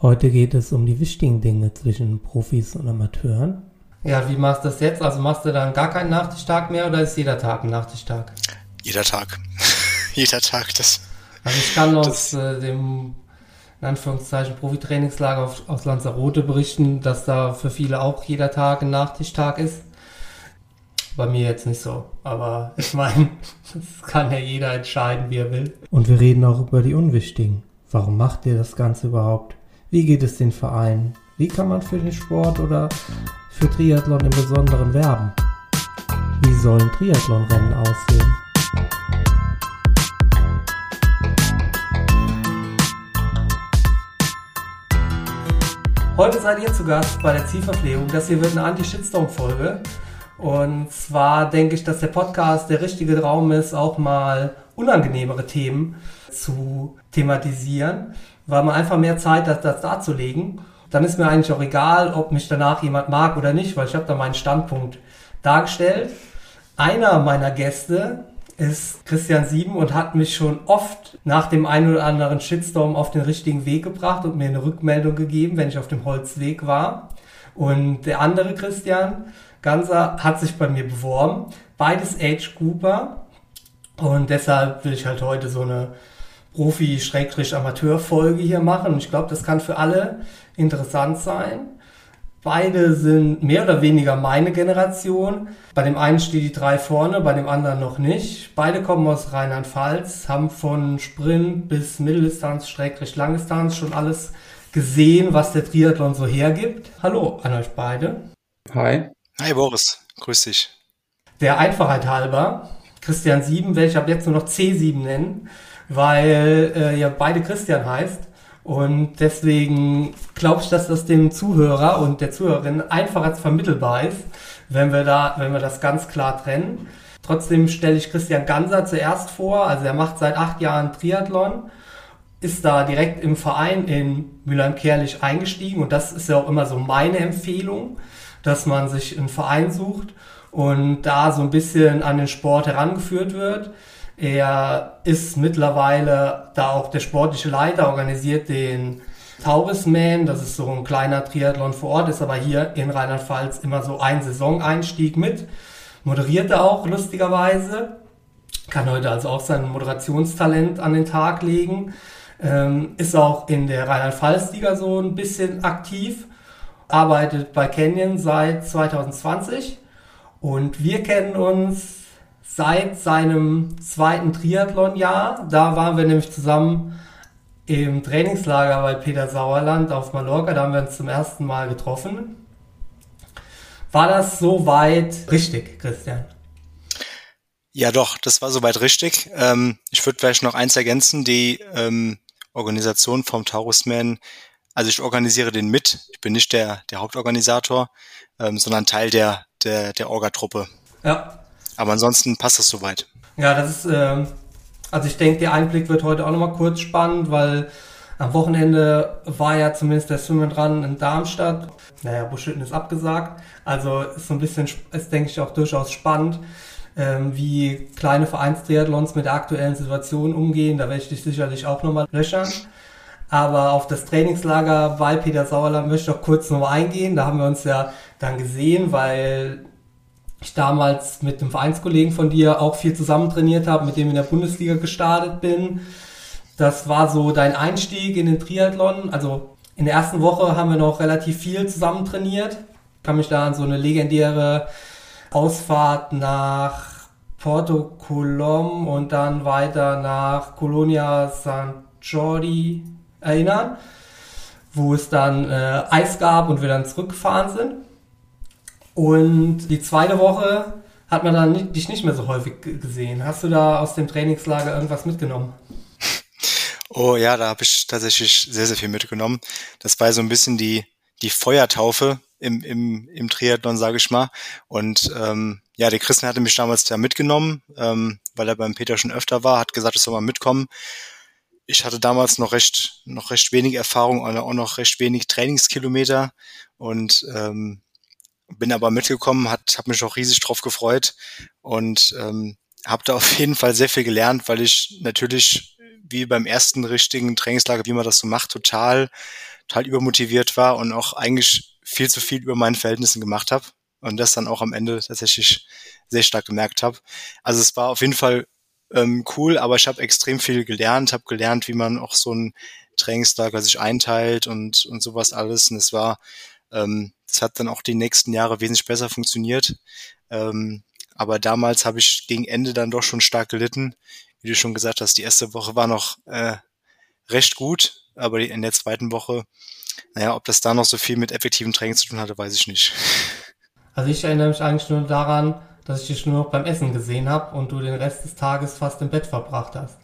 Heute geht es um die wichtigen Dinge zwischen Profis und Amateuren. Ja, wie machst du das jetzt? Also machst du dann gar keinen Nachtischtag mehr oder ist jeder Tag ein Nachtischtag? Jeder Tag. jeder Tag, das. Also ich kann aus äh, dem in Anführungszeichen Profitrainingslager aus Lanzarote berichten, dass da für viele auch jeder Tag ein Nachtischtag ist. Bei mir jetzt nicht so, aber ich meine, das kann ja jeder entscheiden, wie er will. Und wir reden auch über die Unwichtigen. Warum macht ihr das Ganze überhaupt? Wie geht es den Vereinen? Wie kann man für den Sport oder für Triathlon im Besonderen werben? Wie sollen Triathlonrennen aussehen? Heute seid ihr zu Gast bei der Zielverpflegung. Das hier wird eine Anti-Shitstorm-Folge. Und zwar denke ich, dass der Podcast der richtige Raum ist, auch mal unangenehmere Themen zu thematisieren, weil man einfach mehr Zeit hat, das darzulegen. Dann ist mir eigentlich auch egal, ob mich danach jemand mag oder nicht, weil ich habe da meinen Standpunkt dargestellt. Einer meiner Gäste ist Christian Sieben und hat mich schon oft nach dem einen oder anderen Shitstorm auf den richtigen Weg gebracht und mir eine Rückmeldung gegeben, wenn ich auf dem Holzweg war. Und der andere Christian Ganser hat sich bei mir beworben. Beides Age Cooper. Und deshalb will ich halt heute so eine Profi-Amateur-Folge hier machen. Und ich glaube, das kann für alle interessant sein. Beide sind mehr oder weniger meine Generation. Bei dem einen steht die drei vorne, bei dem anderen noch nicht. Beide kommen aus Rheinland-Pfalz, haben von Sprint bis Mitteldistanz, Schrägstrich Langdistanz schon alles gesehen, was der Triathlon so hergibt. Hallo an euch beide. Hi. Hi Boris, grüß dich. Der Einfachheit halber, Christian 7, werde ich ab jetzt nur noch C7 nennen, weil äh, ja beide Christian heißt. Und deswegen glaube ich, dass das dem Zuhörer und der Zuhörerin einfacher vermittelbar ist, wenn wir da, wenn wir das ganz klar trennen. Trotzdem stelle ich Christian Ganser zuerst vor. Also er macht seit acht Jahren Triathlon, ist da direkt im Verein in Mülheim-Kerlich eingestiegen und das ist ja auch immer so meine Empfehlung, dass man sich einen Verein sucht und da so ein bisschen an den Sport herangeführt wird. Er ist mittlerweile da auch der sportliche Leiter, organisiert den Taurisman, das ist so ein kleiner Triathlon vor Ort, ist aber hier in Rheinland-Pfalz immer so ein Saisoneinstieg mit. Moderiert er auch lustigerweise, kann heute also auch sein Moderationstalent an den Tag legen, ähm, ist auch in der Rheinland-Pfalz-Liga so ein bisschen aktiv, arbeitet bei Canyon seit 2020 und wir kennen uns seit seinem zweiten Triathlon-Jahr. Da waren wir nämlich zusammen im Trainingslager bei Peter Sauerland auf Mallorca. Da haben wir uns zum ersten Mal getroffen. War das soweit richtig, Christian? Ja, doch, das war soweit richtig. Ähm, ich würde vielleicht noch eins ergänzen, die ähm, Organisation vom Taurusman. Also ich organisiere den mit. Ich bin nicht der, der Hauptorganisator, ähm, sondern Teil der, der, der Orga-Truppe. Ja, aber ansonsten passt das soweit. Ja, das ist, äh, also ich denke, der Einblick wird heute auch nochmal kurz spannend, weil am Wochenende war ja zumindest der Swim dran in Darmstadt. Naja, Buschütten ist abgesagt. Also ist so ein bisschen, ist denke ich auch durchaus spannend, ähm, wie kleine Vereinstriathlons mit der aktuellen Situation umgehen. Da werde ich dich sicherlich auch nochmal löchern. Aber auf das Trainingslager bei Peter Sauerland möchte ich auch kurz nochmal eingehen. Da haben wir uns ja dann gesehen, weil ich damals mit einem Vereinskollegen von dir auch viel zusammen trainiert habe, mit dem in der Bundesliga gestartet bin. Das war so dein Einstieg in den Triathlon. Also in der ersten Woche haben wir noch relativ viel zusammen trainiert. Ich kann mich da an so eine legendäre Ausfahrt nach Porto Colom und dann weiter nach Colonia St. Jordi erinnern, wo es dann äh, Eis gab und wir dann zurückgefahren sind. Und die zweite Woche hat man dann nicht, dich nicht mehr so häufig gesehen. Hast du da aus dem Trainingslager irgendwas mitgenommen? Oh ja, da habe ich tatsächlich sehr, sehr viel mitgenommen. Das war so ein bisschen die, die Feuertaufe im, im, im Triathlon, sage ich mal. Und ähm, ja, der Christian hatte mich damals da mitgenommen, ähm, weil er beim Peter schon öfter war, hat gesagt, ich soll mal mitkommen. Ich hatte damals noch recht, noch recht wenig Erfahrung, auch noch recht wenig Trainingskilometer und ähm, bin aber mitgekommen, hat, habe mich auch riesig drauf gefreut und ähm, habe da auf jeden Fall sehr viel gelernt, weil ich natürlich wie beim ersten richtigen Trainingslager, wie man das so macht, total total übermotiviert war und auch eigentlich viel zu viel über meinen Verhältnissen gemacht habe und das dann auch am Ende tatsächlich sehr stark gemerkt habe. Also es war auf jeden Fall ähm, cool, aber ich habe extrem viel gelernt, habe gelernt, wie man auch so ein Trainingslager sich einteilt und, und sowas alles. Und es war, ähm, das hat dann auch die nächsten Jahre wesentlich besser funktioniert. Ähm, aber damals habe ich gegen Ende dann doch schon stark gelitten. Wie du schon gesagt hast, die erste Woche war noch äh, recht gut, aber in der zweiten Woche, naja, ob das da noch so viel mit effektivem Training zu tun hatte, weiß ich nicht. Also ich erinnere mich eigentlich nur daran, dass ich dich nur noch beim Essen gesehen habe und du den Rest des Tages fast im Bett verbracht hast.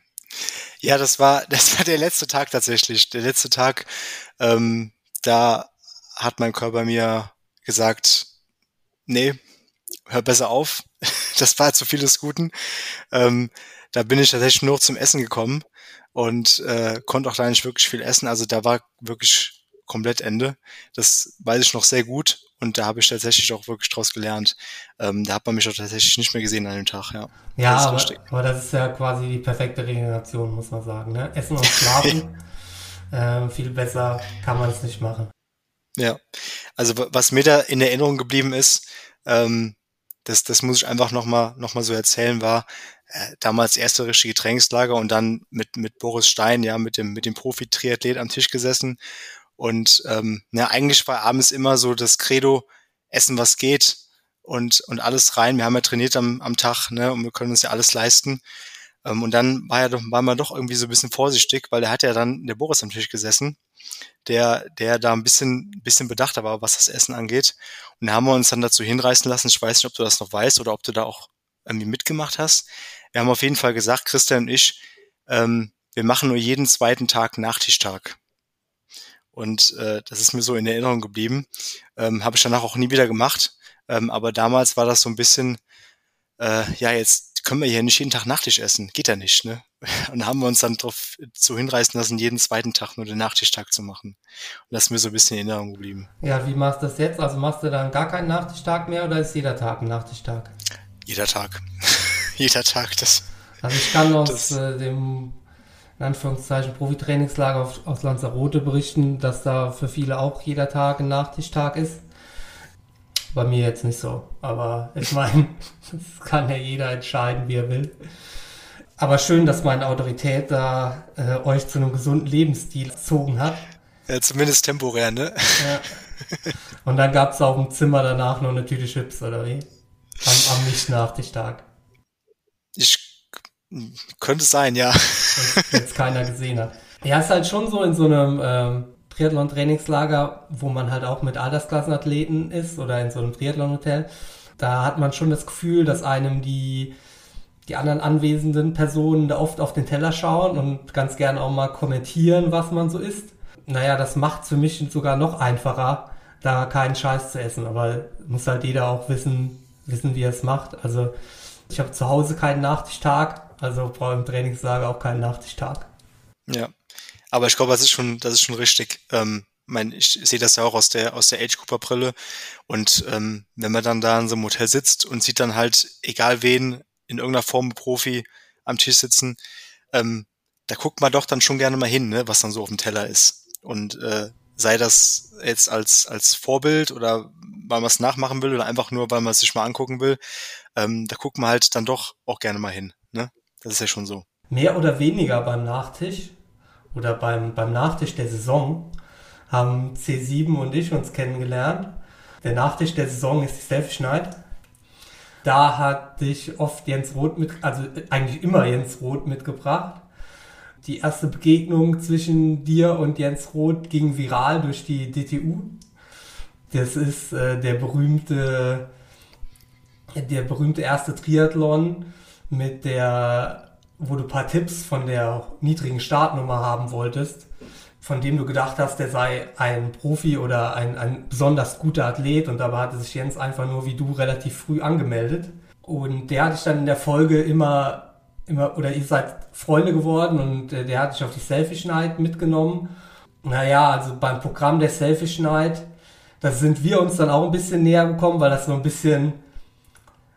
Ja, das war, das war der letzte Tag tatsächlich. Der letzte Tag, ähm, da hat mein Körper mir gesagt, nee, hör besser auf. Das war zu viel des Guten. Ähm, da bin ich tatsächlich nur zum Essen gekommen und äh, konnte auch da nicht wirklich viel essen. Also da war wirklich komplett Ende. Das weiß ich noch sehr gut. Und da habe ich tatsächlich auch wirklich draus gelernt. Ähm, da hat man mich auch tatsächlich nicht mehr gesehen an dem Tag, ja. Ja, das aber, aber, das ist ja quasi die perfekte Regeneration, muss man sagen. Ne? Essen und Schlafen. äh, viel besser kann man es nicht machen. Ja, also was mir da in Erinnerung geblieben ist, ähm, das, das muss ich einfach nochmal noch mal so erzählen, war äh, damals erste richtige Trainingslager und dann mit, mit Boris Stein, ja, mit dem, mit dem Profi-Triathlet am Tisch gesessen und ähm, ja, eigentlich war abends immer so das Credo, essen was geht und, und alles rein. Wir haben ja trainiert am, am Tag, ne, und wir können uns ja alles leisten. Ähm, und dann war ja doch, war man doch irgendwie so ein bisschen vorsichtig, weil er hat ja dann der Boris am Tisch gesessen, der, der da ein bisschen, bisschen bedachter war, was das Essen angeht. Und da haben wir uns dann dazu hinreißen lassen. Ich weiß nicht, ob du das noch weißt oder ob du da auch irgendwie mitgemacht hast. Wir haben auf jeden Fall gesagt, Christian und ich, ähm, wir machen nur jeden zweiten Tag Nachtischtag. Und äh, das ist mir so in Erinnerung geblieben. Ähm, Habe ich danach auch nie wieder gemacht. Ähm, aber damals war das so ein bisschen, äh, ja, jetzt können wir hier nicht jeden Tag Nachtisch essen. Geht ja nicht, ne? Und haben wir uns dann darauf zu hinreißen lassen, jeden zweiten Tag nur den Nachtischtag zu machen. Und das ist mir so ein bisschen in Erinnerung geblieben. Ja, wie machst du das jetzt? Also machst du dann gar keinen Nachtischtag mehr oder ist jeder Tag ein Nachtischtag? Jeder Tag. jeder Tag. Das, also ich kann aus äh, dem in Anführungszeichen Profitrainingslager aus Lanzarote berichten, dass da für viele auch jeder Tag ein Nachtischtag ist. Bei mir jetzt nicht so. Aber ich meine, das kann ja jeder entscheiden, wie er will. Aber schön, dass meine Autorität da äh, euch zu einem gesunden Lebensstil erzogen hat. Ja, zumindest temporär, ne? Ja. Und dann gab es auch im Zimmer danach noch eine Tüte Chips, oder wie? Am, am Nicht-Nachtischtag. Ich könnte sein, ja. jetzt keiner gesehen hat. Ja, ist halt schon so in so einem ähm, Triathlon-Trainingslager, wo man halt auch mit Altersklassenathleten ist oder in so einem Triathlon-Hotel. Da hat man schon das Gefühl, dass einem die, die anderen anwesenden Personen da oft auf den Teller schauen und ganz gerne auch mal kommentieren, was man so isst. Naja, das macht für mich sogar noch einfacher, da keinen Scheiß zu essen. Aber muss halt jeder auch wissen, wissen, wie er es macht. Also ich habe zu Hause keinen Nachtischtag, also brauche im Trainingslager auch keinen Nachtischtag. Ja, aber ich glaube, das ist schon, das ist schon richtig. Ähm, mein, ich sehe das ja auch aus der aus der Age Cooper Brille und ähm, wenn man dann da in so einem Hotel sitzt und sieht dann halt egal wen in irgendeiner Form Profi am Tisch sitzen, ähm, da guckt man doch dann schon gerne mal hin, ne, was dann so auf dem Teller ist und äh, sei das jetzt als als Vorbild oder weil man es nachmachen will oder einfach nur weil man es sich mal angucken will, ähm, da guckt man halt dann doch auch gerne mal hin, ne? Das ist ja schon so. Mehr oder weniger beim Nachtisch oder beim, beim Nachtisch der Saison haben C7 und ich uns kennengelernt. Der Nachtisch der Saison ist die Selfie Night. Da hat dich oft Jens Roth mit, also eigentlich immer Jens Roth mitgebracht. Die erste Begegnung zwischen dir und Jens Roth ging viral durch die DTU. Das ist äh, der berühmte, der berühmte erste Triathlon, mit der, wo du ein paar Tipps von der niedrigen Startnummer haben wolltest, von dem du gedacht hast, der sei ein Profi oder ein, ein besonders guter Athlet und dabei hatte sich Jens einfach nur wie du relativ früh angemeldet. Und der hatte ich dann in der Folge immer, immer, oder ihr seid Freunde geworden und äh, der hat dich auf die Selfish Night mitgenommen. Naja, also beim Programm der Selfish Night, da sind wir uns dann auch ein bisschen näher gekommen, weil das so ein bisschen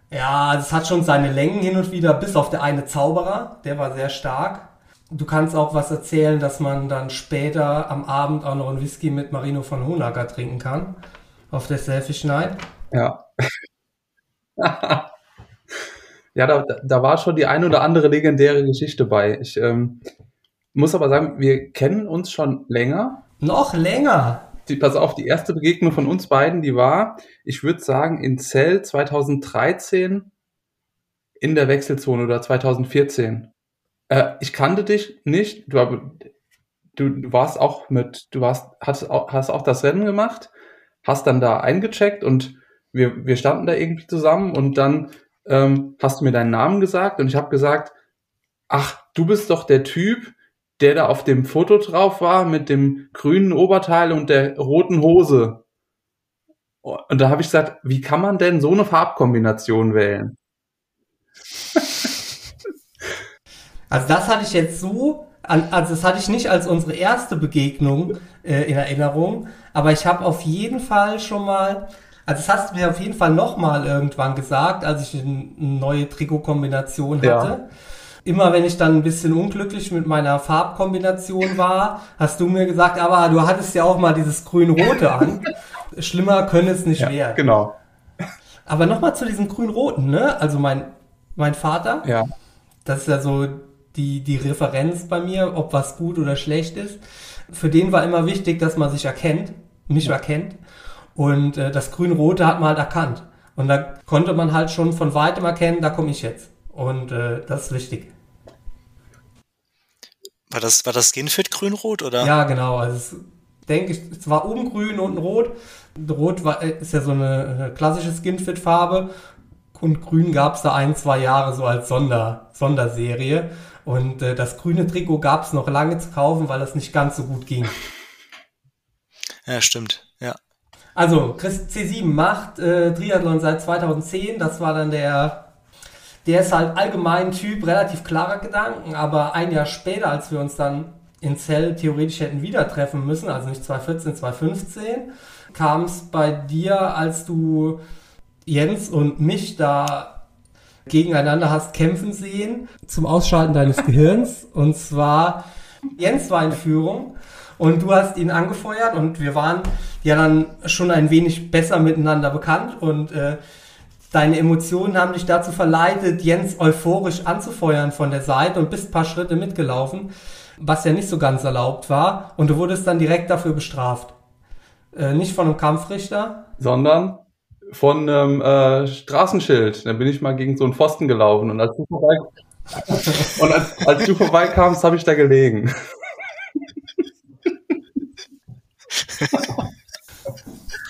ja, es hat schon seine Längen hin und wieder, bis auf der eine Zauberer, der war sehr stark. du kannst auch was erzählen, dass man dann später am Abend auch noch einen Whisky mit Marino von Honacker trinken kann. Auf der Selfish Night. Ja. ja, da, da war schon die ein oder andere legendäre Geschichte bei. Ich ähm, muss aber sagen, wir kennen uns schon länger. Noch länger? Die, pass auf, die erste Begegnung von uns beiden, die war, ich würde sagen, in Zell 2013 in der Wechselzone oder 2014. Äh, ich kannte dich nicht. Du, du, warst auch mit, du warst, hast, hast auch das Rennen gemacht, hast dann da eingecheckt und wir, wir standen da irgendwie zusammen und dann ähm, hast du mir deinen Namen gesagt und ich habe gesagt, ach, du bist doch der Typ, der da auf dem Foto drauf war mit dem grünen Oberteil und der roten Hose. Und da habe ich gesagt, wie kann man denn so eine Farbkombination wählen? Also das hatte ich jetzt so, also das hatte ich nicht als unsere erste Begegnung äh, in Erinnerung, aber ich habe auf jeden Fall schon mal, also das hast du mir auf jeden Fall nochmal irgendwann gesagt, als ich eine neue Trikotkombination hatte. Ja. Immer wenn ich dann ein bisschen unglücklich mit meiner Farbkombination war, hast du mir gesagt, aber du hattest ja auch mal dieses grün-rote an. Schlimmer könne es nicht ja, werden. Genau. Aber nochmal zu diesem grün-roten, ne? Also mein, mein Vater, ja. das ist ja so die, die Referenz bei mir, ob was gut oder schlecht ist. Für den war immer wichtig, dass man sich erkennt, mich ja. erkennt. Und äh, das Grün-Rote hat man halt erkannt. Und da konnte man halt schon von weitem erkennen, da komme ich jetzt. Und äh, das ist wichtig. War das, war das Skinfit grün-rot, oder? Ja, genau. Also es, denke ich, es war oben grün, unten rot. Rot war, äh, ist ja so eine, eine klassische Skinfit-Farbe. Und grün gab es da ein, zwei Jahre so als Sonder, Sonderserie. Und äh, das grüne Trikot gab es noch lange zu kaufen, weil das nicht ganz so gut ging. Ja, stimmt. Ja. Also, Chris C7 macht äh, Triathlon seit 2010. Das war dann der, der ist halt allgemein Typ, relativ klarer Gedanken, aber ein Jahr später, als wir uns dann in Zell theoretisch hätten wieder treffen müssen, also nicht 2014, 2015, kam es bei dir, als du Jens und mich da gegeneinander hast kämpfen sehen zum Ausschalten deines Gehirns. Und zwar, Jens war in Führung und du hast ihn angefeuert und wir waren ja dann schon ein wenig besser miteinander bekannt und äh, deine Emotionen haben dich dazu verleitet, Jens euphorisch anzufeuern von der Seite und bist ein paar Schritte mitgelaufen, was ja nicht so ganz erlaubt war und du wurdest dann direkt dafür bestraft. Äh, nicht von einem Kampfrichter, sondern von einem äh, Straßenschild. Dann bin ich mal gegen so einen Pfosten gelaufen und als du, vorbei und als, als du vorbeikamst, habe ich da gelegen.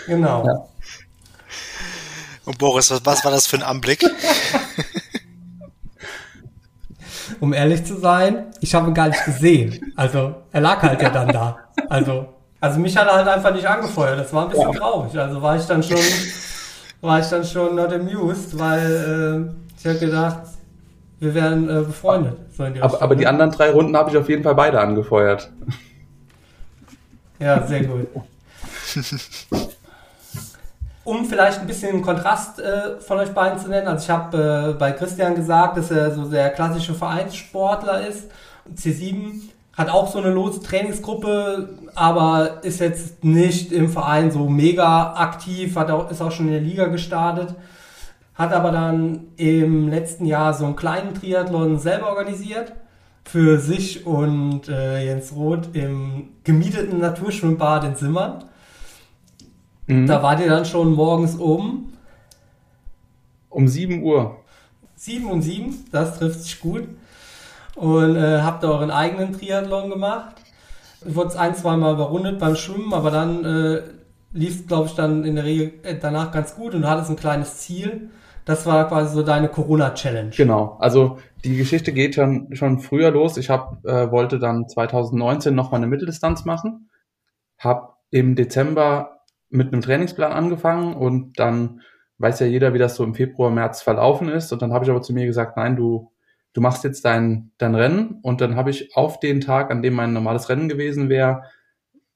genau. Ja. Und Boris, was, was war das für ein Anblick? um ehrlich zu sein, ich habe ihn gar nicht gesehen. Also er lag halt ja dann da. Also, also mich hat er halt einfach nicht angefeuert. Das war ein bisschen ja. traurig. Also war ich dann schon war ich dann schon not amused, weil äh, ich habe gedacht, wir wären äh, befreundet. So aber, aber, die anderen drei Runden habe ich auf jeden Fall beide angefeuert. Ja, sehr gut. um vielleicht ein bisschen Kontrast äh, von euch beiden zu nennen, also ich habe äh, bei Christian gesagt, dass er so der klassische Vereinssportler ist. C7 hat auch so eine lose Trainingsgruppe, aber ist jetzt nicht im Verein so mega aktiv, hat auch, ist auch schon in der Liga gestartet, hat aber dann im letzten Jahr so einen kleinen Triathlon selber organisiert für sich und äh, Jens Roth im gemieteten Naturschwimmbad in Simmern. Mhm. Da wart ihr dann schon morgens um? Um 7 Uhr. 7 und 7, das trifft sich gut und äh, habt euren eigenen Triathlon gemacht. Wurde es ein, zwei Mal überrundet beim Schwimmen, aber dann äh, lief es, glaube ich, dann in der Regel äh, danach ganz gut und du hattest ein kleines Ziel. Das war quasi so deine Corona-Challenge. Genau, also die Geschichte geht schon, schon früher los. Ich hab, äh, wollte dann 2019 noch mal eine Mitteldistanz machen, habe im Dezember mit einem Trainingsplan angefangen und dann weiß ja jeder, wie das so im Februar, März verlaufen ist. Und dann habe ich aber zu mir gesagt, nein, du du machst jetzt dein, dein Rennen und dann habe ich auf den Tag, an dem mein normales Rennen gewesen wäre,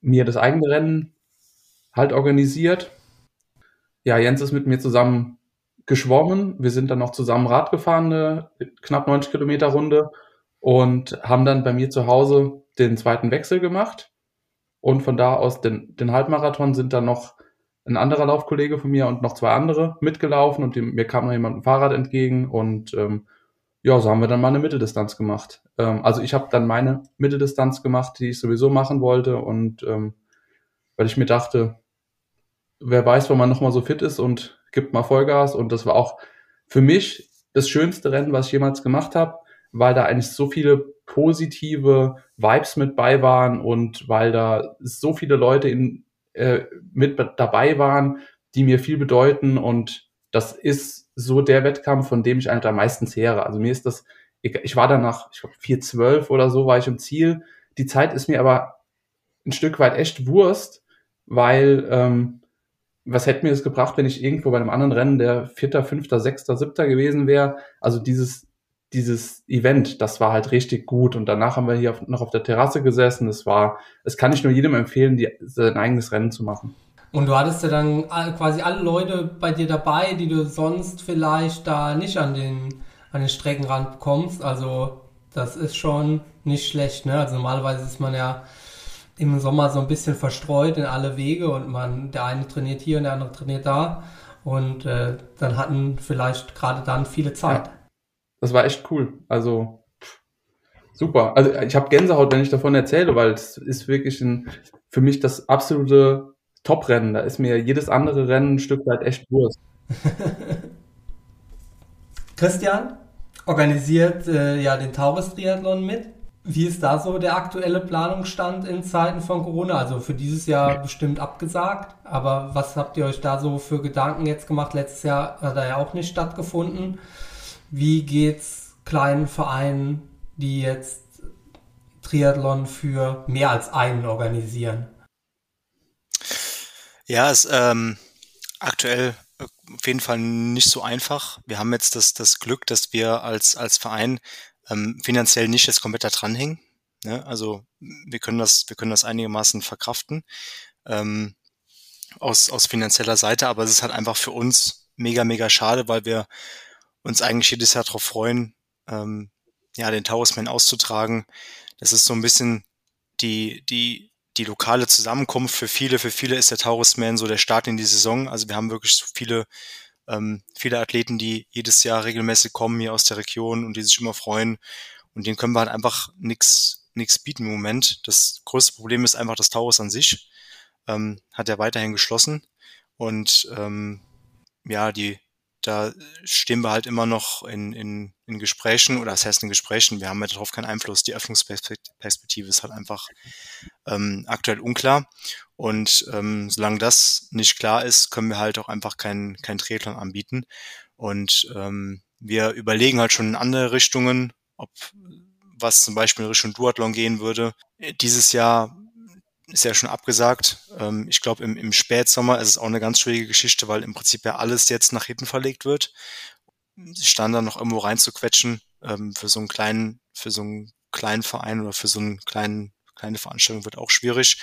mir das eigene Rennen halt organisiert. Ja, Jens ist mit mir zusammen geschwommen. Wir sind dann noch zusammen Rad gefahren, eine knapp 90 Kilometer Runde. und haben dann bei mir zu Hause den zweiten Wechsel gemacht. Und von da aus den, den Halbmarathon sind dann noch ein anderer Laufkollege von mir und noch zwei andere mitgelaufen und dem, mir kam noch jemand dem Fahrrad entgegen und ähm, ja, so haben wir dann mal eine Mitteldistanz gemacht. Ähm, also ich habe dann meine Mitteldistanz gemacht, die ich sowieso machen wollte und ähm, weil ich mir dachte, wer weiß, wann man nochmal so fit ist und gibt mal Vollgas und das war auch für mich das schönste Rennen, was ich jemals gemacht habe, weil da eigentlich so viele positive Vibes mit bei waren und weil da so viele Leute in, äh, mit dabei waren, die mir viel bedeuten und das ist so der Wettkampf, von dem ich eigentlich am meisten zehre. Also mir ist das, ich war danach, ich glaube 4,12 oder so war ich im Ziel. Die Zeit ist mir aber ein Stück weit echt Wurst, weil ähm, was hätte mir das gebracht, wenn ich irgendwo bei einem anderen Rennen der Vierter, Fünfter, Sechster, Siebter gewesen wäre? Also dieses dieses Event, das war halt richtig gut. Und danach haben wir hier auf, noch auf der Terrasse gesessen. Es war, es kann ich nur jedem empfehlen, die, sein eigenes Rennen zu machen. Und du hattest ja dann quasi alle Leute bei dir dabei, die du sonst vielleicht da nicht an den, an den Streckenrand bekommst. Also das ist schon nicht schlecht. Ne? Also normalerweise ist man ja im Sommer so ein bisschen verstreut in alle Wege und man, der eine trainiert hier und der andere trainiert da. Und äh, dann hatten vielleicht gerade dann viele Zeit. Ja, das war echt cool. Also super. Also ich habe Gänsehaut, wenn ich davon erzähle, weil es ist wirklich ein, für mich das absolute Top-Rennen. Da ist mir jedes andere Rennen ein Stück weit echt Wurst. Christian organisiert äh, ja den Taurus-Triathlon mit. Wie ist da so der aktuelle Planungsstand in Zeiten von Corona? Also für dieses Jahr bestimmt abgesagt, aber was habt ihr euch da so für Gedanken jetzt gemacht? Letztes Jahr hat er ja auch nicht stattgefunden. Wie geht's kleinen Vereinen, die jetzt Triathlon für mehr als einen organisieren? Ja, es ähm, aktuell äh, auf jeden Fall nicht so einfach. Wir haben jetzt das, das Glück, dass wir als, als Verein ähm, finanziell nicht jetzt komplett da dranhängen. Ne? Also wir können das, wir können das einigermaßen verkraften ähm, aus, aus finanzieller Seite, aber es ist halt einfach für uns mega, mega schade, weil wir uns eigentlich jedes Jahr darauf freuen, ähm, ja, den Talisman auszutragen. Das ist so ein bisschen die, die die lokale Zusammenkunft für viele, für viele ist der Taurusman so der Start in die Saison. Also wir haben wirklich so viele, ähm, viele Athleten, die jedes Jahr regelmäßig kommen hier aus der Region und die sich immer freuen. Und denen können wir halt einfach nichts nichts bieten im Moment. Das größte Problem ist einfach das Taurus an sich. Ähm, hat er weiterhin geschlossen. Und ähm, ja, die da stehen wir halt immer noch in, in, in Gesprächen oder das heißt in Gesprächen, wir haben ja darauf keinen Einfluss. Die Öffnungsperspektive ist halt einfach ähm, aktuell unklar. Und ähm, solange das nicht klar ist, können wir halt auch einfach keinen kein Triathlon anbieten. Und ähm, wir überlegen halt schon in andere Richtungen, ob was zum Beispiel in Richtung Duathlon gehen würde. Dieses Jahr ist ja schon abgesagt. Ähm, ich glaube, im, im Spätsommer ist es auch eine ganz schwierige Geschichte, weil im Prinzip ja alles jetzt nach hinten verlegt wird. Stand dann noch irgendwo reinzuquetschen ähm, für so einen kleinen, für so einen kleinen Verein oder für so einen kleinen kleine Veranstaltung wird auch schwierig.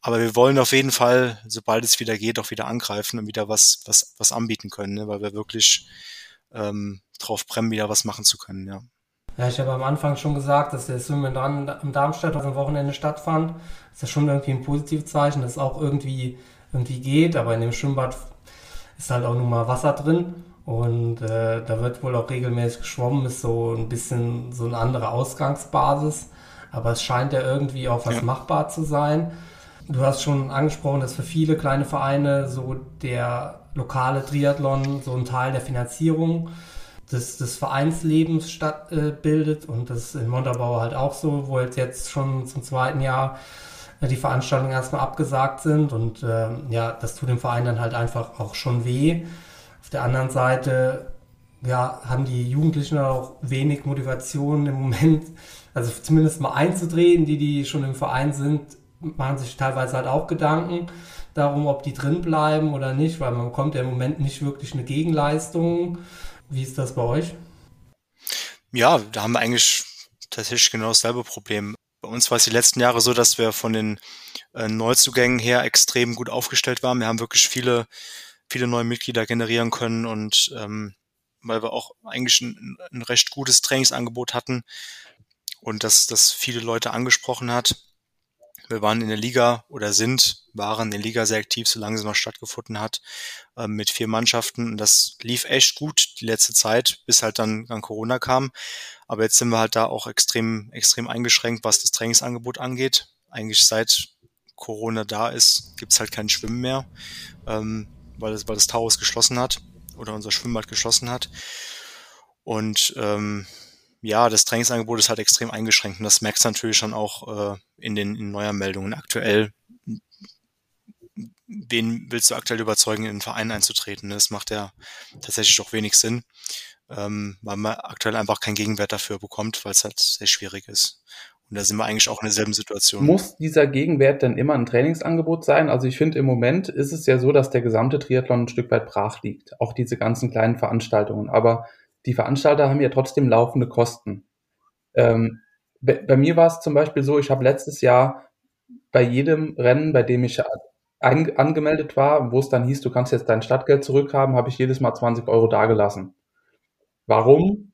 Aber wir wollen auf jeden Fall, sobald es wieder geht, auch wieder angreifen und wieder was, was, was anbieten können, ne? weil wir wirklich ähm, drauf brennen, wieder was machen zu können, ja. Ja, ich habe am Anfang schon gesagt, dass der Swim in am Darmstadt am Wochenende stattfand. Das ist ja schon irgendwie ein positives Zeichen, dass es auch irgendwie, irgendwie geht, aber in dem Schwimmbad ist halt auch nun mal Wasser drin und äh, da wird wohl auch regelmäßig geschwommen, ist so ein bisschen so eine andere Ausgangsbasis, aber es scheint ja irgendwie auch was ja. machbar zu sein. Du hast schon angesprochen, dass für viele kleine Vereine so der lokale Triathlon so ein Teil der Finanzierung des, des Vereinslebens stattbildet äh, und das ist in Montabaur halt auch so, wo jetzt, jetzt schon zum zweiten Jahr äh, die Veranstaltungen erstmal abgesagt sind und äh, ja, das tut dem Verein dann halt einfach auch schon weh. Auf der anderen Seite ja, haben die Jugendlichen auch wenig Motivation im Moment, also zumindest mal einzudrehen, die, die schon im Verein sind, machen sich teilweise halt auch Gedanken darum, ob die drin bleiben oder nicht, weil man bekommt ja im Moment nicht wirklich eine Gegenleistung. Wie ist das bei euch? Ja, da haben wir eigentlich tatsächlich genau dasselbe Problem. Bei uns war es die letzten Jahre so, dass wir von den äh, Neuzugängen her extrem gut aufgestellt waren. Wir haben wirklich viele, viele neue Mitglieder generieren können und ähm, weil wir auch eigentlich ein, ein recht gutes Trainingsangebot hatten, und dass das viele Leute angesprochen hat. Wir waren in der Liga oder sind, waren in der Liga sehr aktiv, solange sie noch stattgefunden hat, äh, mit vier Mannschaften. Und das lief echt gut die letzte Zeit, bis halt dann, dann Corona kam. Aber jetzt sind wir halt da auch extrem, extrem eingeschränkt, was das Trainingsangebot angeht. Eigentlich seit Corona da ist, gibt's halt kein Schwimmen mehr, ähm, weil, das, weil das Taurus geschlossen hat oder unser Schwimmbad geschlossen hat. Und ähm, ja, das Trainingsangebot ist halt extrem eingeschränkt und das merkst du natürlich schon auch äh, in den in Neuanmeldungen. Aktuell, wen willst du aktuell überzeugen, in den Verein einzutreten? Das macht ja tatsächlich auch wenig Sinn, ähm, weil man aktuell einfach keinen Gegenwert dafür bekommt, weil es halt sehr schwierig ist. Und da sind wir eigentlich auch in derselben Situation. Muss dieser Gegenwert denn immer ein Trainingsangebot sein? Also ich finde, im Moment ist es ja so, dass der gesamte Triathlon ein Stück weit brach liegt. Auch diese ganzen kleinen Veranstaltungen. Aber die Veranstalter haben ja trotzdem laufende Kosten. Ähm, bei, bei, mir war es zum Beispiel so, ich habe letztes Jahr bei jedem Rennen, bei dem ich ein, angemeldet war, wo es dann hieß, du kannst jetzt dein Stadtgeld zurückhaben, habe ich jedes Mal 20 Euro dagelassen. Warum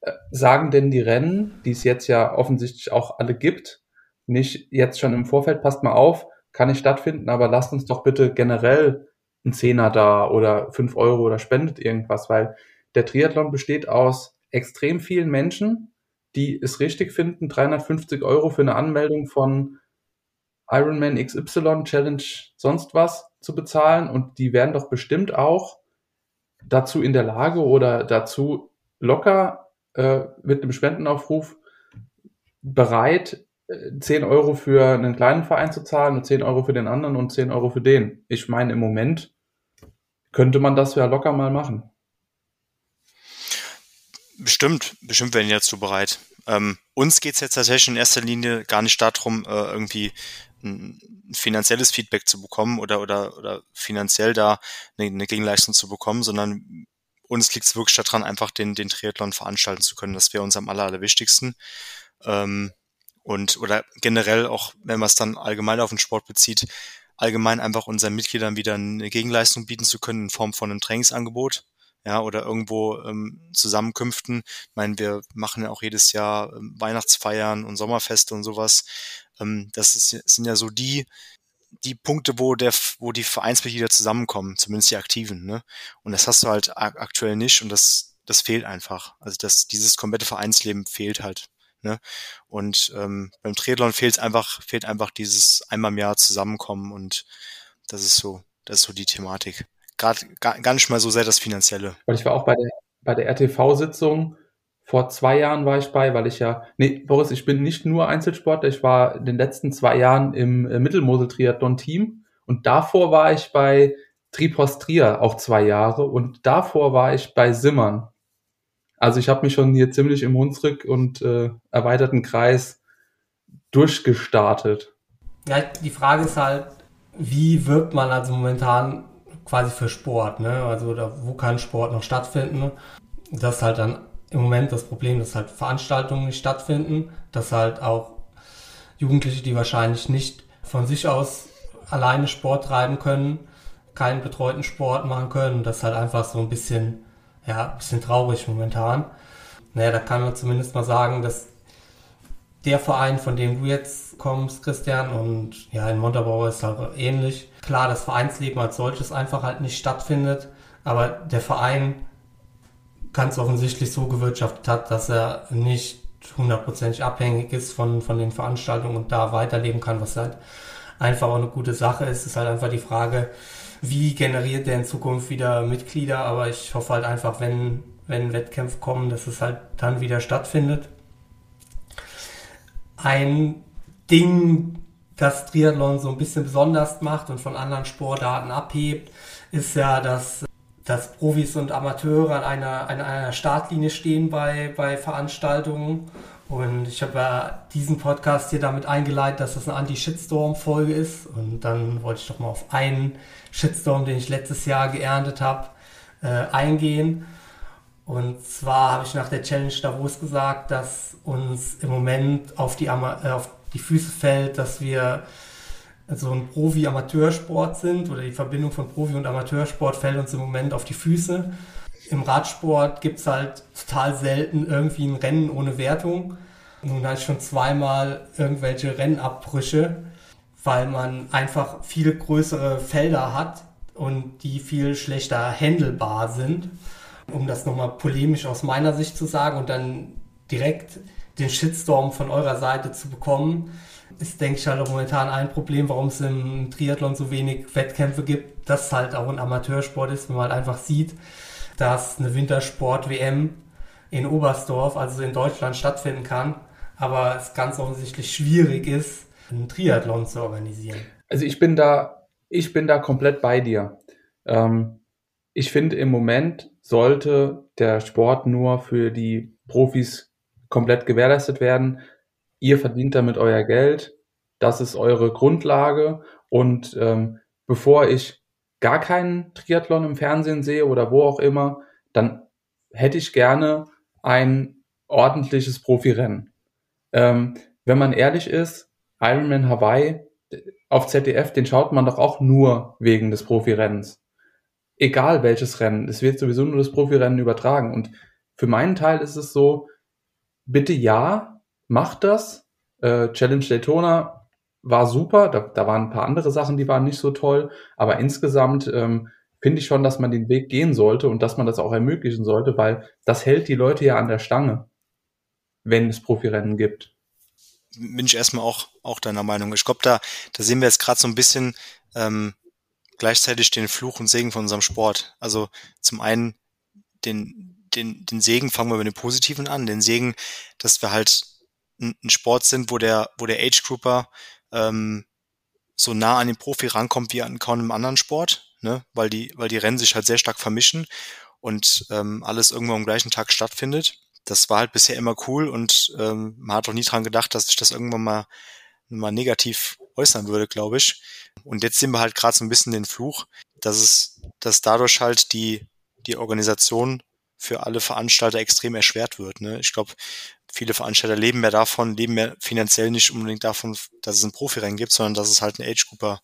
äh, sagen denn die Rennen, die es jetzt ja offensichtlich auch alle gibt, nicht jetzt schon im Vorfeld, passt mal auf, kann nicht stattfinden, aber lasst uns doch bitte generell einen Zehner da oder fünf Euro oder spendet irgendwas, weil der Triathlon besteht aus extrem vielen Menschen, die es richtig finden, 350 Euro für eine Anmeldung von Ironman XY Challenge sonst was zu bezahlen und die werden doch bestimmt auch dazu in der Lage oder dazu locker äh, mit einem Spendenaufruf bereit, 10 äh, Euro für einen kleinen Verein zu zahlen und 10 Euro für den anderen und 10 Euro für den. Ich meine, im Moment könnte man das ja locker mal machen. Bestimmt, bestimmt werden die dazu bereit. Ähm, uns geht's jetzt tatsächlich in erster Linie gar nicht darum, äh, irgendwie ein finanzielles Feedback zu bekommen oder, oder, oder finanziell da eine, eine Gegenleistung zu bekommen, sondern uns liegt es wirklich daran, einfach den, den Triathlon veranstalten zu können. Das wäre uns am aller, allerwichtigsten. Ähm, und oder generell auch, wenn man es dann allgemein auf den Sport bezieht, allgemein einfach unseren Mitgliedern wieder eine Gegenleistung bieten zu können in Form von einem Trainingsangebot ja, oder irgendwo ähm, Zusammenkünften. Ich meine, wir machen ja auch jedes Jahr ähm, Weihnachtsfeiern und Sommerfeste und sowas. Ähm, das ist, sind ja so die, die Punkte, wo der, wo die Vereinsmitglieder zusammenkommen, zumindest die Aktiven, ne? Und das hast du halt aktuell nicht und das, das fehlt einfach. Also das, dieses komplette Vereinsleben fehlt halt. Ne? Und ähm, beim Triathlon fehlt einfach, fehlt einfach dieses einmal im Jahr zusammenkommen und das ist so, das ist so die Thematik gerade gar, gar nicht mal so sehr das Finanzielle. Weil ich war auch bei der, bei der RTV-Sitzung, vor zwei Jahren war ich bei, weil ich ja, nee, Boris, ich bin nicht nur Einzelsportler, ich war in den letzten zwei Jahren im äh, Mittelmosel-Triathlon-Team und davor war ich bei Tripos Trier auch zwei Jahre und davor war ich bei Simmern. Also ich habe mich schon hier ziemlich im Hunsrück und äh, erweiterten Kreis durchgestartet. Ja, die Frage ist halt, wie wirkt man also momentan quasi für Sport, ne? Also da, wo kann Sport noch stattfinden? Das ist halt dann im Moment das Problem, dass halt Veranstaltungen nicht stattfinden, dass halt auch Jugendliche, die wahrscheinlich nicht von sich aus alleine Sport treiben können, keinen betreuten Sport machen können. Das ist halt einfach so ein bisschen, ja, ein bisschen traurig momentan. Naja, da kann man zumindest mal sagen, dass der Verein, von dem du jetzt kommst, Christian, und ja, in Montabaur ist halt ähnlich. Klar, das Vereinsleben als solches einfach halt nicht stattfindet, aber der Verein ganz offensichtlich so gewirtschaftet hat, dass er nicht hundertprozentig abhängig ist von, von den Veranstaltungen und da weiterleben kann, was halt einfach auch eine gute Sache ist. Es ist halt einfach die Frage, wie generiert der in Zukunft wieder Mitglieder, aber ich hoffe halt einfach, wenn, wenn Wettkämpfe kommen, dass es halt dann wieder stattfindet ein Ding, das Triathlon so ein bisschen besonders macht und von anderen Sportarten abhebt, ist ja, dass, dass Profis und Amateure an einer, an einer Startlinie stehen bei, bei Veranstaltungen. Und ich habe ja diesen Podcast hier damit eingeleitet, dass das eine Anti-Shitstorm-Folge ist. Und dann wollte ich doch mal auf einen Shitstorm, den ich letztes Jahr geerntet habe, äh, eingehen. Und zwar habe ich nach der Challenge Davos gesagt, dass uns im Moment auf die, Ama äh, auf die Füße fällt, dass wir so ein Profi-Amateursport sind oder die Verbindung von Profi- und Amateursport fällt uns im Moment auf die Füße. Im Radsport gibt es halt total selten irgendwie ein Rennen ohne Wertung. Nun hatte ich schon zweimal irgendwelche Rennabbrüche, weil man einfach viel größere Felder hat und die viel schlechter handelbar sind. Um das nochmal polemisch aus meiner Sicht zu sagen und dann direkt den Shitstorm von eurer Seite zu bekommen, ist, denke ich, halt auch momentan ein Problem, warum es im Triathlon so wenig Wettkämpfe gibt, dass es halt auch ein Amateursport ist, wenn man halt einfach sieht, dass eine Wintersport-WM in Oberstdorf, also in Deutschland, stattfinden kann, aber es ganz offensichtlich schwierig ist, einen Triathlon zu organisieren. Also ich bin da, ich bin da komplett bei dir. Ähm, ich finde, im Moment sollte der Sport nur für die Profis komplett gewährleistet werden. Ihr verdient damit euer Geld. Das ist eure Grundlage. Und ähm, bevor ich gar keinen Triathlon im Fernsehen sehe oder wo auch immer, dann hätte ich gerne ein ordentliches Profirennen. Ähm, wenn man ehrlich ist, Ironman Hawaii auf ZDF, den schaut man doch auch nur wegen des Profirennens. Egal welches Rennen, es wird sowieso nur das Profirennen übertragen. Und für meinen Teil ist es so, bitte ja, macht das. Äh, Challenge Daytona war super, da, da waren ein paar andere Sachen, die waren nicht so toll, aber insgesamt ähm, finde ich schon, dass man den Weg gehen sollte und dass man das auch ermöglichen sollte, weil das hält die Leute ja an der Stange, wenn es Profirennen gibt. Bin ich erstmal auch, auch deiner Meinung. Ich glaube, da, da sehen wir jetzt gerade so ein bisschen ähm, gleichzeitig den Fluch und Segen von unserem Sport. Also zum einen den, den, den Segen, fangen wir mit dem Positiven an, den Segen, dass wir halt ein, ein Sport sind, wo der, wo der Age Grouper ähm, so nah an den Profi rankommt wie an kaum einem anderen Sport ne? weil, die, weil die Rennen sich halt sehr stark vermischen und ähm, alles irgendwo am gleichen Tag stattfindet. Das war halt bisher immer cool und ähm, man hat auch nie dran gedacht, dass sich das irgendwann mal, mal negativ äußern würde, glaube ich. Und jetzt sehen wir halt gerade so ein bisschen den Fluch, dass es, dass dadurch halt die, die Organisation für alle Veranstalter extrem erschwert wird. Ne? Ich glaube, viele Veranstalter leben mehr davon, leben mehr finanziell nicht unbedingt davon, dass es ein Profirennen gibt, sondern dass es halt ein Age-Grouper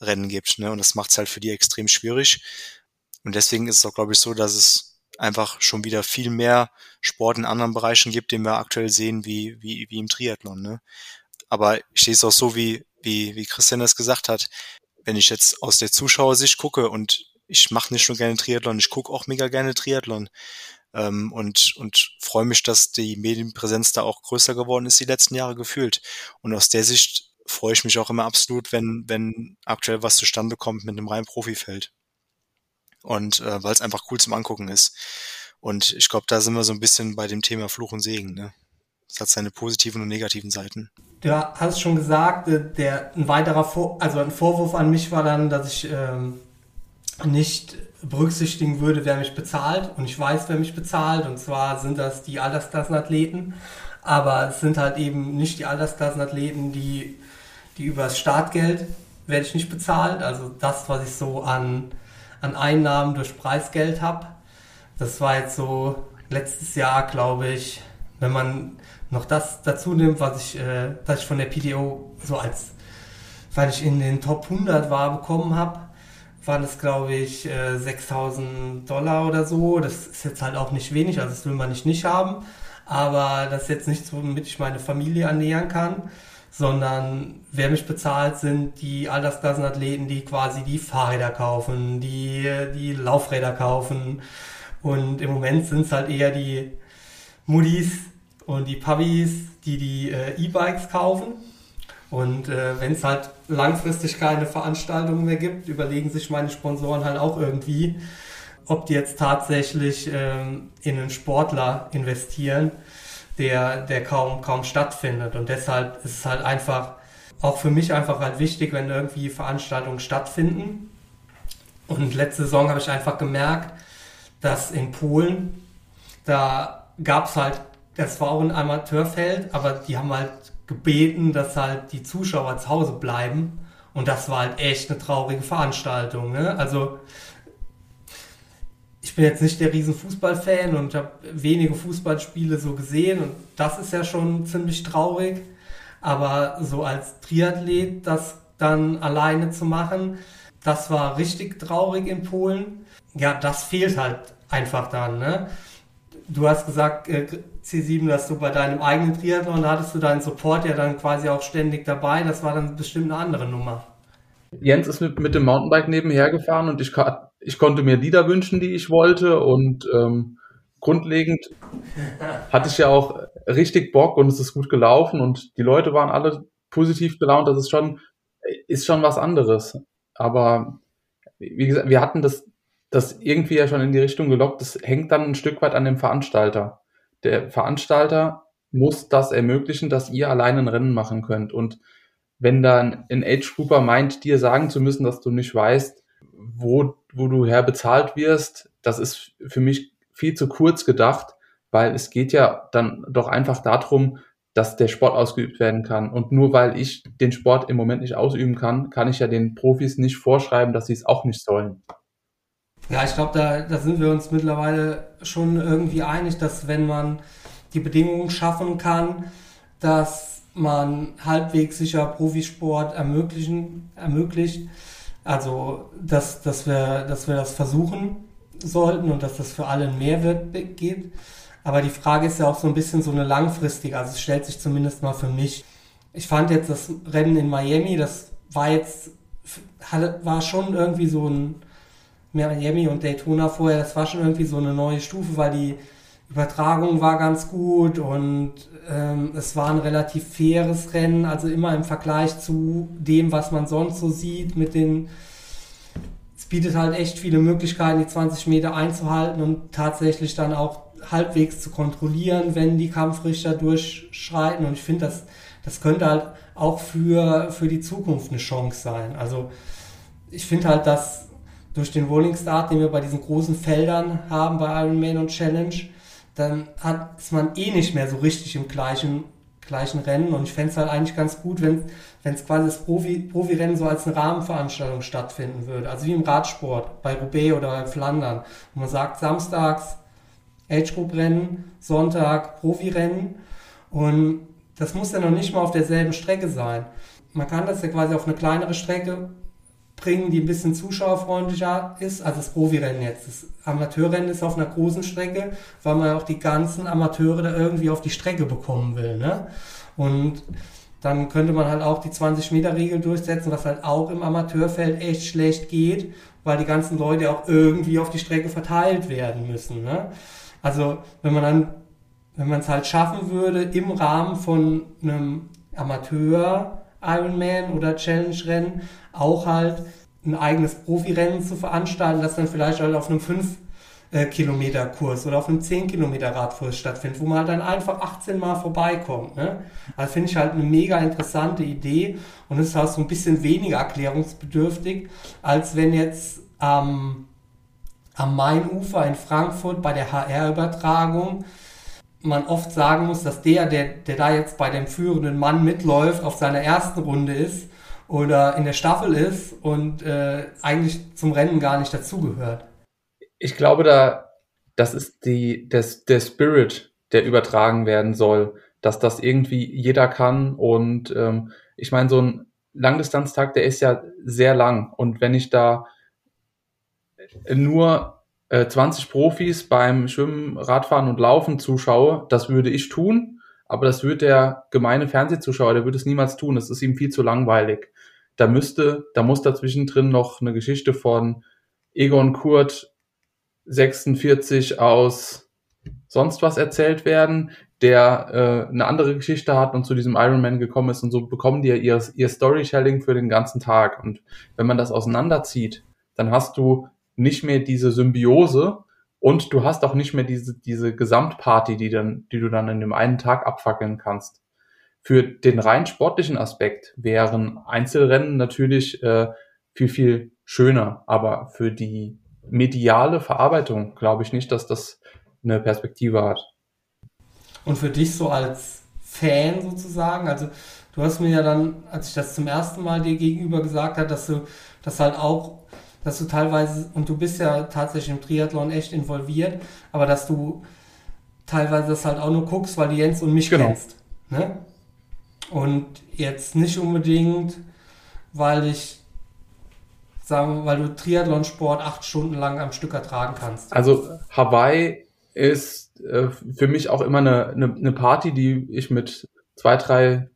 Rennen gibt. Ne? Und das macht es halt für die extrem schwierig. Und deswegen ist es auch, glaube ich, so, dass es einfach schon wieder viel mehr Sport in anderen Bereichen gibt, den wir aktuell sehen, wie, wie, wie im Triathlon. Ne? Aber ich sehe es auch so, wie, wie, wie Christian das gesagt hat. Wenn ich jetzt aus der Zuschauersicht gucke und ich mache nicht nur gerne Triathlon, ich gucke auch mega gerne Triathlon ähm, und, und freue mich, dass die Medienpräsenz da auch größer geworden ist die letzten Jahre gefühlt. Und aus der Sicht freue ich mich auch immer absolut, wenn, wenn aktuell was zustande kommt mit einem reinen Profifeld. Und äh, weil es einfach cool zum Angucken ist. Und ich glaube, da sind wir so ein bisschen bei dem Thema Fluch und Segen. Ne? Es hat seine positiven und negativen Seiten. Du hast schon gesagt, äh, der ein weiterer Vor also ein Vorwurf an mich war dann, dass ich ähm, nicht berücksichtigen würde, wer mich bezahlt. Und ich weiß, wer mich bezahlt. Und zwar sind das die Altersklassenathleten. Aber es sind halt eben nicht die Altersklassenathleten, die die übers Startgeld werde ich nicht bezahlt. Also das, was ich so an, an Einnahmen durch Preisgeld habe. Das war jetzt so letztes Jahr, glaube ich, wenn man noch das dazu nimmt, was ich, äh, dass ich von der PDO so als, weil ich in den Top 100 war, bekommen habe, waren es, glaube ich, äh, 6000 Dollar oder so. Das ist jetzt halt auch nicht wenig, also das will man nicht nicht haben. Aber das ist jetzt nichts, womit ich meine Familie ernähren kann sondern wer mich bezahlt, sind die Altersklassenathleten, die quasi die Fahrräder kaufen, die die Laufräder kaufen. Und im Moment sind es halt eher die Muddis und die Pubbies, die die äh, E-Bikes kaufen. Und äh, wenn es halt langfristig keine Veranstaltungen mehr gibt, überlegen sich meine Sponsoren halt auch irgendwie, ob die jetzt tatsächlich ähm, in einen Sportler investieren der, der kaum, kaum stattfindet. Und deshalb ist es halt einfach, auch für mich einfach halt wichtig, wenn irgendwie Veranstaltungen stattfinden. Und letzte Saison habe ich einfach gemerkt, dass in Polen, da gab es halt, das war auch ein Amateurfeld, aber die haben halt gebeten, dass halt die Zuschauer zu Hause bleiben. Und das war halt echt eine traurige Veranstaltung. Ne? Also ich bin jetzt nicht der riesen Fußballfan und habe wenige Fußballspiele so gesehen und das ist ja schon ziemlich traurig. Aber so als Triathlet das dann alleine zu machen, das war richtig traurig in Polen. Ja, das fehlt halt einfach dann. Ne? du hast gesagt, äh, C7, dass du bei deinem eigenen Triathlon, da hattest du deinen Support ja dann quasi auch ständig dabei. Das war dann bestimmt eine andere Nummer. Jens ist mit, mit dem Mountainbike nebenher gefahren und ich, ich konnte mir Lieder wünschen, die ich wollte und ähm, grundlegend hatte ich ja auch richtig Bock und es ist gut gelaufen und die Leute waren alle positiv gelaunt. Das ist schon, ist schon was anderes. Aber wie gesagt, wir hatten das, das irgendwie ja schon in die Richtung gelockt. Das hängt dann ein Stück weit an dem Veranstalter. Der Veranstalter muss das ermöglichen, dass ihr alleine ein Rennen machen könnt. Und wenn dann ein Age Grouper meint, dir sagen zu müssen, dass du nicht weißt, wo, wo du her bezahlt wirst, das ist für mich viel zu kurz gedacht, weil es geht ja dann doch einfach darum, dass der Sport ausgeübt werden kann. Und nur weil ich den Sport im Moment nicht ausüben kann, kann ich ja den Profis nicht vorschreiben, dass sie es auch nicht sollen. Ja, ich glaube, da, da sind wir uns mittlerweile schon irgendwie einig, dass wenn man die Bedingungen schaffen kann, dass man halbwegs sicher Profisport ermöglichen, ermöglicht, also dass, dass, wir, dass wir das versuchen, sollten und dass das für alle ein Mehrwert geht. Aber die Frage ist ja auch so ein bisschen so eine langfristige, also es stellt sich zumindest mal für mich. Ich fand jetzt das Rennen in Miami, das war jetzt, war schon irgendwie so ein, Miami und Daytona vorher, das war schon irgendwie so eine neue Stufe, weil die Übertragung war ganz gut und ähm, es war ein relativ faires Rennen, also immer im Vergleich zu dem, was man sonst so sieht mit den bietet halt echt viele Möglichkeiten, die 20 Meter einzuhalten und tatsächlich dann auch halbwegs zu kontrollieren, wenn die Kampfrichter durchschreiten. Und ich finde, das, das könnte halt auch für, für die Zukunft eine Chance sein. Also ich finde halt, dass durch den Rolling Start, den wir bei diesen großen Feldern haben bei Ironman und Challenge, dann hat, ist man eh nicht mehr so richtig im gleichen gleichen Rennen. Und ich fände es halt eigentlich ganz gut, wenn es quasi das Profi, Profirennen so als eine Rahmenveranstaltung stattfinden würde. Also wie im Radsport, bei Roubaix oder bei Flandern. Wo man sagt, samstags Age Group Rennen, Sonntag Profirennen. Und das muss ja noch nicht mal auf derselben Strecke sein. Man kann das ja quasi auf eine kleinere Strecke bringen, die ein bisschen zuschauerfreundlicher ist. Also das Profirennen jetzt. Das Amateurrennen ist auf einer großen Strecke, weil man auch die ganzen Amateure da irgendwie auf die Strecke bekommen will. Ne? Und dann könnte man halt auch die 20-Meter-Regel durchsetzen, was halt auch im Amateurfeld echt schlecht geht, weil die ganzen Leute auch irgendwie auf die Strecke verteilt werden müssen. Ne? Also wenn man dann, wenn man es halt schaffen würde, im Rahmen von einem Amateur Ironman oder Challenge-Rennen auch halt ein eigenes Profirennen zu veranstalten, das dann vielleicht halt auf einem 5 äh, Kilometer Kurs oder auf einem 10 Kilometer Radkurs stattfindet, wo man halt dann einfach 18 Mal vorbeikommt. Ne? Also finde ich halt eine mega interessante Idee und es ist halt so ein bisschen weniger erklärungsbedürftig, als wenn jetzt ähm, am Mainufer in Frankfurt bei der HR-Übertragung man oft sagen muss, dass der, der, der da jetzt bei dem führenden Mann mitläuft, auf seiner ersten Runde ist oder in der Staffel ist und äh, eigentlich zum Rennen gar nicht dazugehört. Ich glaube, da, das ist die, das, der Spirit, der übertragen werden soll, dass das irgendwie jeder kann. Und ähm, ich meine, so ein Langdistanztag, der ist ja sehr lang. Und wenn ich da nur 20 äh, Profis beim Schwimmen, Radfahren und Laufen zuschaue, das würde ich tun, aber das würde der gemeine Fernsehzuschauer, der würde es niemals tun. Das ist ihm viel zu langweilig. Da müsste, da muss dazwischen drin noch eine Geschichte von Egon Kurt 46 aus sonst was erzählt werden, der äh, eine andere Geschichte hat und zu diesem Ironman gekommen ist und so bekommen die ja ihr, ihr Storytelling für den ganzen Tag. Und wenn man das auseinanderzieht, dann hast du nicht mehr diese Symbiose und du hast auch nicht mehr diese, diese Gesamtparty, die, dann, die du dann in dem einen Tag abfackeln kannst. Für den rein sportlichen Aspekt wären Einzelrennen natürlich äh, viel, viel schöner, aber für die mediale Verarbeitung glaube ich nicht, dass das eine Perspektive hat. Und für dich so als Fan sozusagen, also du hast mir ja dann, als ich das zum ersten Mal dir gegenüber gesagt habe, dass du das halt auch dass du teilweise, und du bist ja tatsächlich im Triathlon echt involviert, aber dass du teilweise das halt auch nur guckst, weil du Jens und mich genau. kennst. Ne? Und jetzt nicht unbedingt, weil ich sagen, weil du Triathlonsport acht Stunden lang am Stück ertragen kannst. Also Hawaii ist äh, für mich auch immer eine, eine, eine Party, die ich mit zwei, drei,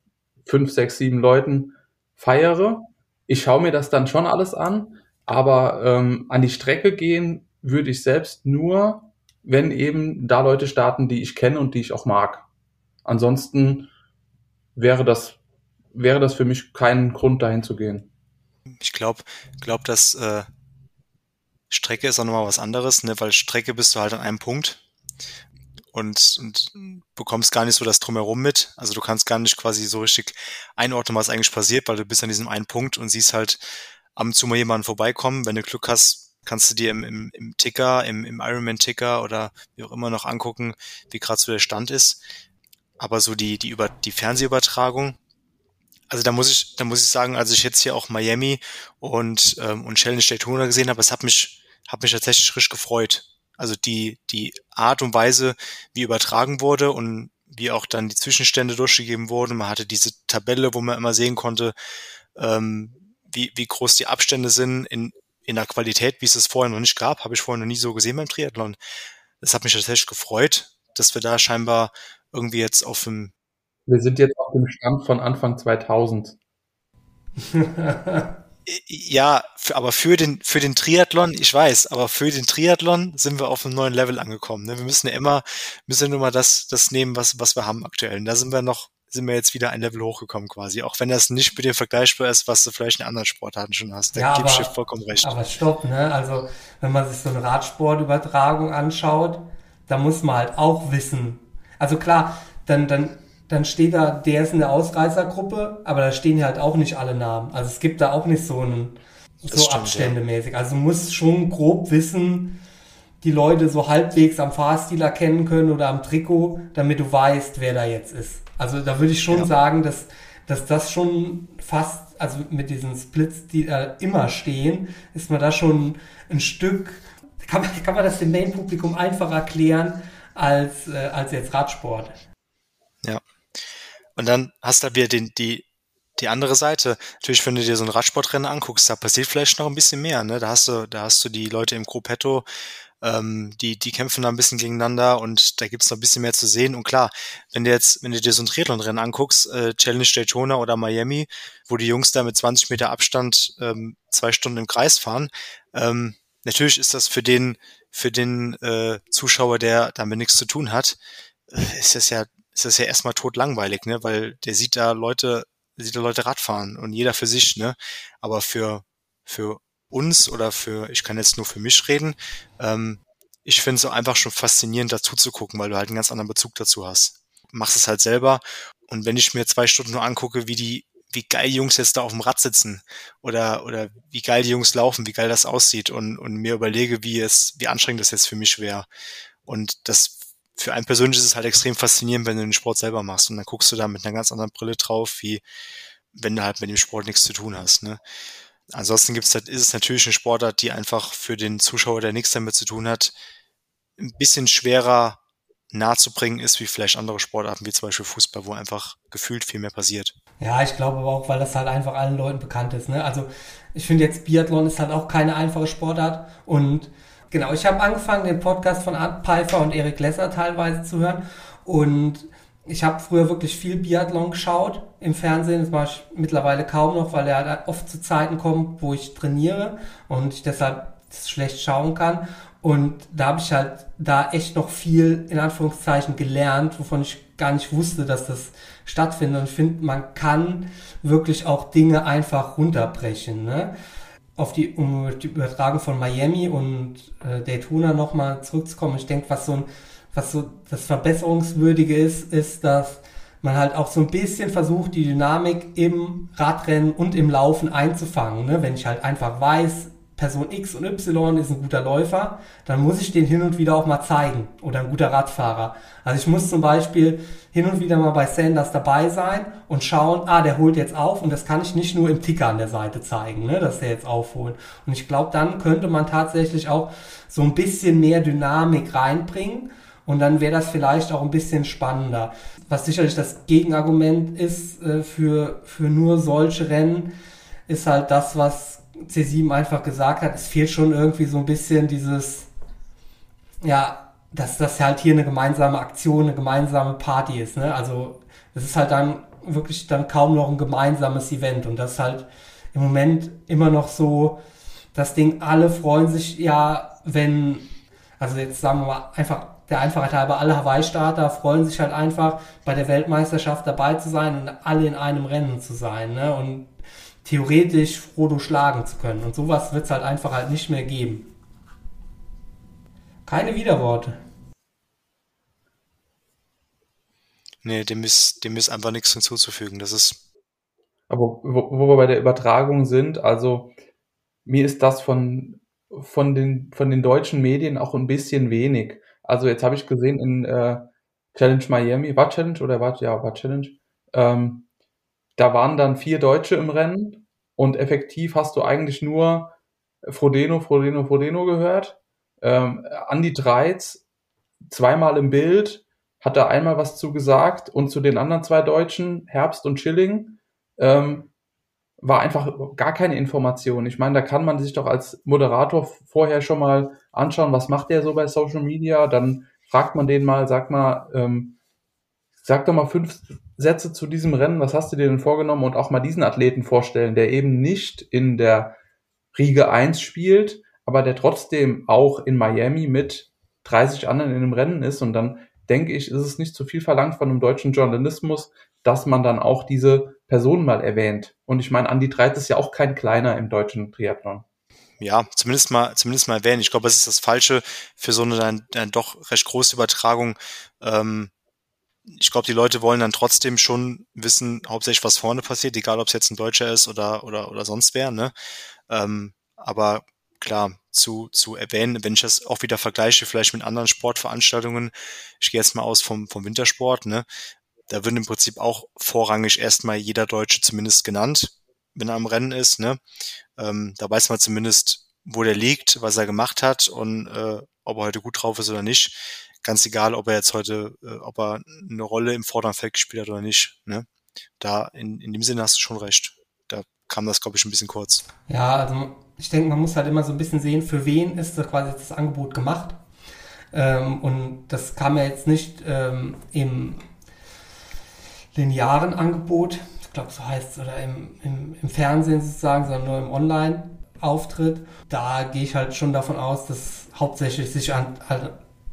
fünf, sechs, sieben Leuten feiere. Ich schaue mir das dann schon alles an, aber ähm, an die Strecke gehen würde ich selbst nur, wenn eben da Leute starten, die ich kenne und die ich auch mag. Ansonsten wäre das, wäre das für mich kein Grund, dahin zu gehen. Ich glaube, glaub, dass äh, Strecke ist auch nochmal was anderes, ne? weil Strecke bist du halt an einem Punkt und, und bekommst gar nicht so das drumherum mit. Also du kannst gar nicht quasi so richtig einordnen, was eigentlich passiert, weil du bist an diesem einen Punkt und siehst halt ab und zu mal jemanden vorbeikommen. Wenn du Glück hast, kannst du dir im, im, im Ticker, im, im Ironman-Ticker oder wie auch immer noch angucken, wie gerade so der Stand ist. Aber so die, die, über, die Fernsehübertragung, also da muss ich, da muss ich sagen, als ich jetzt hier auch Miami und, ähm, und Challenge Daytona gesehen habe, es hat mich, hat mich tatsächlich richtig gefreut. Also die, die Art und Weise, wie übertragen wurde und wie auch dann die Zwischenstände durchgegeben wurden. Man hatte diese Tabelle, wo man immer sehen konnte, ähm, wie, wie groß die Abstände sind in, in der Qualität, wie es es vorher noch nicht gab, habe ich vorher noch nie so gesehen beim Triathlon. Das hat mich tatsächlich gefreut, dass wir da scheinbar irgendwie jetzt auf dem... Wir sind jetzt auf dem Stand von Anfang 2000. Ja, für, aber für den, für den Triathlon, ich weiß, aber für den Triathlon sind wir auf einem neuen Level angekommen. Ne? Wir müssen ja immer, müssen ja nur mal das, das nehmen, was, was wir haben aktuell. Und da sind wir noch, sind wir jetzt wieder ein Level hochgekommen quasi. Auch wenn das nicht mit dem vergleichbar ist, was du vielleicht in anderen Sportarten schon hast. Da ja, gebe ich vollkommen recht. Aber stopp, ne? Also, wenn man sich so eine Radsportübertragung anschaut, da muss man halt auch wissen. Also klar, dann, dann dann steht da, der ist in der Ausreißergruppe, aber da stehen halt auch nicht alle Namen. Also es gibt da auch nicht so einen, so stimmt, abständemäßig. Ja. Also du musst schon grob wissen, die Leute so halbwegs am Fahrstil erkennen können oder am Trikot, damit du weißt, wer da jetzt ist. Also da würde ich schon ja. sagen, dass, dass das schon fast, also mit diesen Splits, die da immer stehen, ist man da schon ein Stück, kann man, kann man das dem Main-Publikum einfacher erklären als, äh, als jetzt Radsport. Ja. Und dann hast du da wieder den, die, die andere Seite. Natürlich, wenn du dir so ein Radsportrennen anguckst, da passiert vielleicht noch ein bisschen mehr. Ne? Da hast du, da hast du die Leute im Gruppetto, ähm, die, die kämpfen da ein bisschen gegeneinander und da gibt's noch ein bisschen mehr zu sehen. Und klar, wenn du jetzt, wenn du dir so ein Triathlon-Rennen anguckst, äh, Challenge Daytona oder Miami, wo die Jungs da mit 20 Meter Abstand ähm, zwei Stunden im Kreis fahren, ähm, natürlich ist das für den, für den äh, Zuschauer, der damit nichts zu tun hat, äh, ist das ja ist das ja erstmal totlangweilig, ne? Weil der sieht da Leute, sieht da Leute Radfahren und jeder für sich, ne? Aber für, für uns oder für, ich kann jetzt nur für mich reden, ähm, ich finde es einfach schon faszinierend dazu zu gucken, weil du halt einen ganz anderen Bezug dazu hast. Machst es halt selber und wenn ich mir zwei Stunden nur angucke, wie die, wie geil die Jungs jetzt da auf dem Rad sitzen oder, oder wie geil die Jungs laufen, wie geil das aussieht und, und mir überlege, wie es, wie anstrengend das jetzt für mich wäre. Und das für einen persönlich ist es halt extrem faszinierend, wenn du den Sport selber machst und dann guckst du da mit einer ganz anderen Brille drauf, wie wenn du halt mit dem Sport nichts zu tun hast. Ne? Ansonsten gibt's ist es natürlich eine Sportart, die einfach für den Zuschauer, der nichts damit zu tun hat, ein bisschen schwerer nahezubringen ist, wie vielleicht andere Sportarten, wie zum Beispiel Fußball, wo einfach gefühlt viel mehr passiert. Ja, ich glaube aber auch, weil das halt einfach allen Leuten bekannt ist. Ne? Also ich finde jetzt Biathlon ist halt auch keine einfache Sportart und Genau, ich habe angefangen, den Podcast von Art Pfeiffer und Erik Lesser teilweise zu hören. Und ich habe früher wirklich viel Biathlon geschaut im Fernsehen. Das mache ich mittlerweile kaum noch, weil er halt oft zu Zeiten kommt, wo ich trainiere und ich deshalb schlecht schauen kann. Und da habe ich halt da echt noch viel in Anführungszeichen gelernt, wovon ich gar nicht wusste, dass das stattfindet. Und ich finde, man kann wirklich auch Dinge einfach runterbrechen. Ne? auf die, um die Übertragung von Miami und äh, Daytona nochmal zurückzukommen. Ich denke, was so ein, was so das Verbesserungswürdige ist, ist, dass man halt auch so ein bisschen versucht, die Dynamik im Radrennen und im Laufen einzufangen. Ne? Wenn ich halt einfach weiß, Person X und Y ist ein guter Läufer, dann muss ich den hin und wieder auch mal zeigen oder ein guter Radfahrer. Also ich muss zum Beispiel hin und wieder mal bei Sanders dabei sein und schauen, ah, der holt jetzt auf und das kann ich nicht nur im Ticker an der Seite zeigen, ne, dass der jetzt aufholt. Und ich glaube, dann könnte man tatsächlich auch so ein bisschen mehr Dynamik reinbringen und dann wäre das vielleicht auch ein bisschen spannender. Was sicherlich das Gegenargument ist äh, für, für nur solche Rennen, ist halt das, was C7 einfach gesagt hat, es fehlt schon irgendwie so ein bisschen dieses, ja, dass das halt hier eine gemeinsame Aktion, eine gemeinsame Party ist. Ne? Also es ist halt dann wirklich dann kaum noch ein gemeinsames Event und das ist halt im Moment immer noch so das Ding, alle freuen sich ja, wenn, also jetzt sagen wir mal einfach der Einfachheit halber, alle Hawaii-Starter freuen sich halt einfach, bei der Weltmeisterschaft dabei zu sein und alle in einem Rennen zu sein, ne? Und theoretisch Frodo schlagen zu können. Und sowas wird es halt einfach halt nicht mehr geben. Keine Widerworte. Nee, dem ist, dem ist einfach nichts hinzuzufügen. Das ist. Aber wo, wo wir bei der Übertragung sind, also mir ist das von, von, den, von den deutschen Medien auch ein bisschen wenig. Also jetzt habe ich gesehen in äh, Challenge Miami, war Challenge oder war, ja, war Challenge, ähm, da waren dann vier Deutsche im Rennen und effektiv hast du eigentlich nur Frodeno, Frodeno, Frodeno gehört. Ähm, Andy Dreiz zweimal im Bild, hat da einmal was zugesagt und zu den anderen zwei Deutschen, Herbst und Schilling, ähm, war einfach gar keine Information. Ich meine, da kann man sich doch als Moderator vorher schon mal anschauen, was macht der so bei Social Media. Dann fragt man den mal, sag mal, ähm, sag doch mal fünf Sätze zu diesem Rennen, was hast du dir denn vorgenommen und auch mal diesen Athleten vorstellen, der eben nicht in der Riege 1 spielt, aber der trotzdem auch in Miami mit 30 anderen in dem Rennen ist und dann denke ich, ist es nicht zu viel verlangt von einem deutschen Journalismus, dass man dann auch diese Person mal erwähnt. Und ich meine, Andi Dreit ist ja auch kein kleiner im deutschen Triathlon. Ja, zumindest mal, zumindest mal erwähnen. Ich glaube, es ist das Falsche für so eine dann, dann doch recht große Übertragung. Ähm, ich glaube, die Leute wollen dann trotzdem schon wissen, hauptsächlich was vorne passiert, egal ob es jetzt ein Deutscher ist oder oder oder sonst wer. Ne? Ähm, aber klar, zu, zu erwähnen, wenn ich das auch wieder vergleiche, vielleicht mit anderen Sportveranstaltungen, ich gehe jetzt mal aus vom, vom Wintersport, ne? Da wird im Prinzip auch vorrangig erstmal jeder Deutsche zumindest genannt, wenn er am Rennen ist, ne? Ähm, da weiß man zumindest, wo der liegt, was er gemacht hat und äh, ob er heute gut drauf ist oder nicht. Ganz egal, ob er jetzt heute, äh, ob er eine Rolle im vorderen Feld gespielt hat oder nicht. Ne? Da in, in dem Sinne hast du schon recht. Da kam das, glaube ich, ein bisschen kurz. Ja, also ich denke, man muss halt immer so ein bisschen sehen, für wen ist das quasi das Angebot gemacht. Ähm, und das kam ja jetzt nicht ähm, im linearen Angebot, ich glaube, so heißt es, oder im, im, im Fernsehen sozusagen, sondern nur im Online-Auftritt. Da gehe ich halt schon davon aus, dass hauptsächlich sich an, an,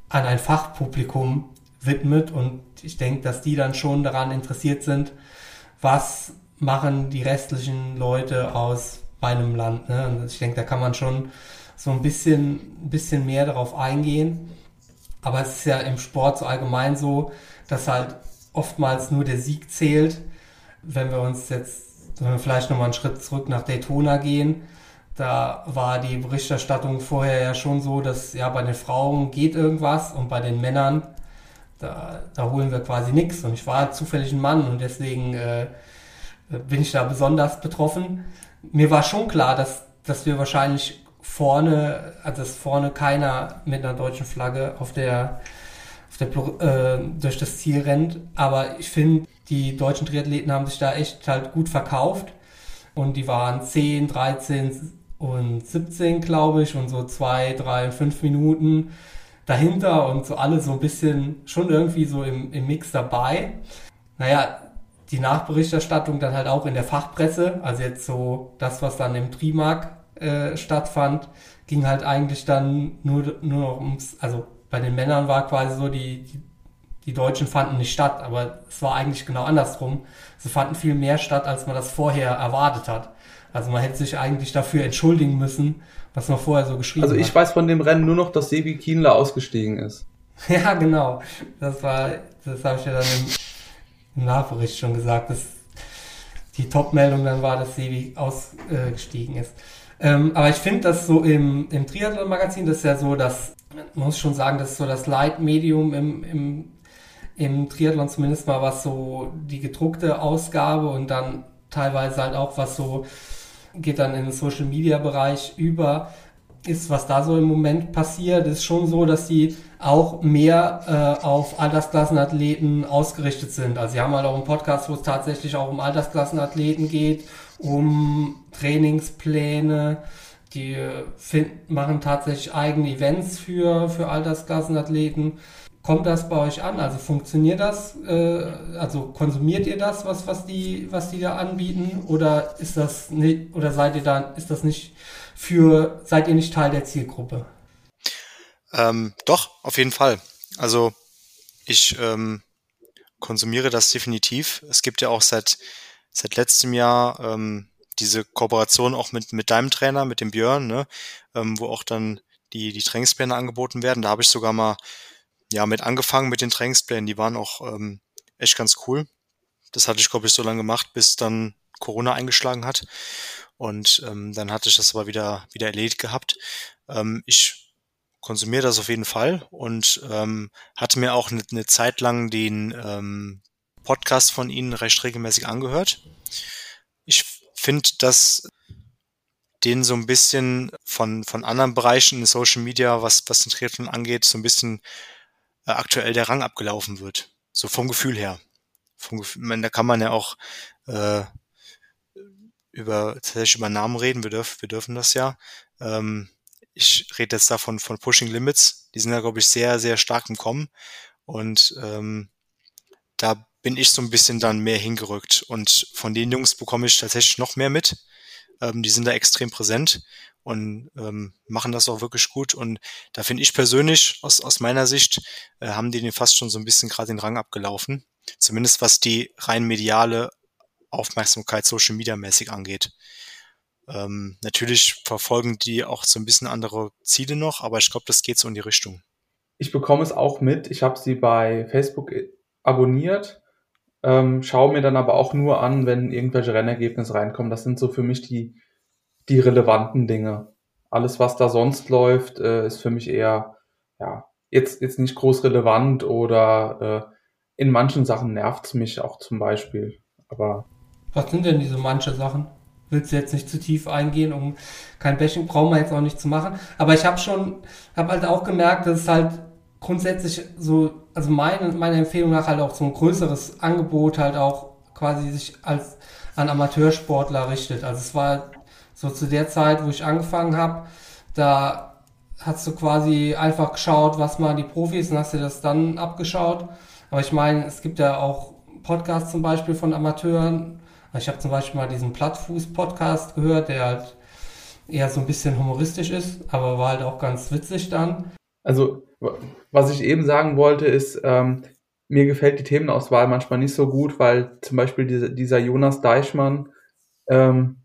ein Fachpublikum widmet und ich denke, dass die dann schon daran interessiert sind, was machen die restlichen Leute aus meinem Land. Ne? Und ich denke, da kann man schon so ein bisschen, ein bisschen mehr darauf eingehen. Aber es ist ja im Sport so allgemein so, dass halt oftmals nur der Sieg zählt. Wenn wir uns jetzt, wenn wir vielleicht nochmal einen Schritt zurück nach Daytona gehen, da war die Berichterstattung vorher ja schon so, dass ja bei den Frauen geht irgendwas und bei den Männern, da, da holen wir quasi nichts. Und ich war zufällig ein Mann und deswegen äh, bin ich da besonders betroffen mir war schon klar, dass, dass wir wahrscheinlich vorne, also dass vorne keiner mit einer deutschen Flagge auf der, der äh, durch das Ziel rennt. Aber ich finde, die deutschen Triathleten haben sich da echt halt gut verkauft. Und die waren 10, 13 und 17, glaube ich, und so zwei, drei und fünf Minuten dahinter und so alle so ein bisschen schon irgendwie so im, im Mix dabei. Naja, die Nachberichterstattung dann halt auch in der Fachpresse, also jetzt so das, was dann im Trimark äh, stattfand, ging halt eigentlich dann nur, nur noch ums, also bei den Männern war quasi so, die, die, die Deutschen fanden nicht statt, aber es war eigentlich genau andersrum. Sie fanden viel mehr statt, als man das vorher erwartet hat. Also man hätte sich eigentlich dafür entschuldigen müssen, was man vorher so geschrieben hat. Also ich hat. weiß von dem Rennen nur noch, dass Sebi Kienler ausgestiegen ist. ja, genau. Das war, das habe ich ja dann im, im Nachbericht schon gesagt, dass die Top-Meldung dann war, dass Sebi ausgestiegen ist. Ähm, aber ich finde, dass so im, im Triathlon-Magazin, das ist ja so, dass, man muss schon sagen, das ist so das Leitmedium im, im, im Triathlon zumindest mal, was so die gedruckte Ausgabe und dann teilweise halt auch was so geht dann in den Social Media Bereich über ist, was da so im Moment passiert, ist schon so, dass sie auch mehr äh, auf Altersklassenathleten ausgerichtet sind. Also sie haben halt auch einen Podcast, wo es tatsächlich auch um Altersklassenathleten geht, um Trainingspläne, die find, machen tatsächlich eigene Events für, für Altersklassenathleten. Kommt das bei euch an? Also funktioniert das? Äh, also konsumiert ihr das, was, was, die, was die da anbieten? Oder ist das nicht, oder seid ihr da, ist das nicht für, seid ihr nicht Teil der Zielgruppe? Ähm, doch, auf jeden Fall. Also ich ähm, konsumiere das definitiv. Es gibt ja auch seit, seit letztem Jahr ähm, diese Kooperation auch mit, mit deinem Trainer, mit dem Björn, ne, ähm, wo auch dann die, die Trainingspläne angeboten werden. Da habe ich sogar mal ja mit angefangen mit den Trainingsplänen. Die waren auch ähm, echt ganz cool. Das hatte ich, glaube ich, so lange gemacht, bis dann Corona eingeschlagen hat. Und ähm, dann hatte ich das aber wieder, wieder erledigt gehabt. Ähm, ich konsumiere das auf jeden Fall und ähm, hatte mir auch eine, eine Zeit lang den ähm, Podcast von Ihnen recht regelmäßig angehört. Ich finde, dass den so ein bisschen von, von anderen Bereichen in Social Media, was, was den Triathlon angeht, so ein bisschen äh, aktuell der Rang abgelaufen wird. So vom Gefühl her. Vom Gefühl, meine, da kann man ja auch äh, über tatsächlich über Namen reden. Wir dürfen, wir dürfen das ja. Ähm, ich rede jetzt davon von Pushing Limits. Die sind ja, glaube ich, sehr, sehr stark im Kommen. Und ähm, da bin ich so ein bisschen dann mehr hingerückt. Und von den Jungs bekomme ich tatsächlich noch mehr mit. Ähm, die sind da extrem präsent und ähm, machen das auch wirklich gut. Und da finde ich persönlich, aus, aus meiner Sicht, äh, haben die den fast schon so ein bisschen gerade den Rang abgelaufen. Zumindest was die rein mediale Aufmerksamkeit Social Media mäßig angeht. Ähm, natürlich verfolgen die auch so ein bisschen andere Ziele noch, aber ich glaube, das geht so in die Richtung. Ich bekomme es auch mit. Ich habe sie bei Facebook abonniert ähm, schaue mir dann aber auch nur an, wenn irgendwelche Rennergebnisse reinkommen. Das sind so für mich die, die relevanten Dinge. Alles, was da sonst läuft, äh, ist für mich eher, ja, jetzt, jetzt nicht groß relevant oder äh, in manchen Sachen nervt es mich auch zum Beispiel. Aber. Was sind denn diese manche Sachen? Willst du jetzt nicht zu tief eingehen, um kein Bashing brauchen wir jetzt auch nicht zu machen. Aber ich habe schon, habe halt auch gemerkt, dass es halt grundsätzlich so, also meine, meine Empfehlung nach halt auch so ein größeres Angebot halt auch quasi sich als an Amateursportler richtet. Also es war so zu der Zeit, wo ich angefangen habe, da hast du quasi einfach geschaut, was machen die Profis und hast dir das dann abgeschaut. Aber ich meine, es gibt ja auch Podcasts zum Beispiel von Amateuren. Ich habe zum Beispiel mal diesen Plattfuß-Podcast gehört, der halt eher so ein bisschen humoristisch ist, aber war halt auch ganz witzig dann. Also was ich eben sagen wollte, ist, ähm, mir gefällt die Themenauswahl manchmal nicht so gut, weil zum Beispiel dieser, dieser Jonas Deichmann, ähm,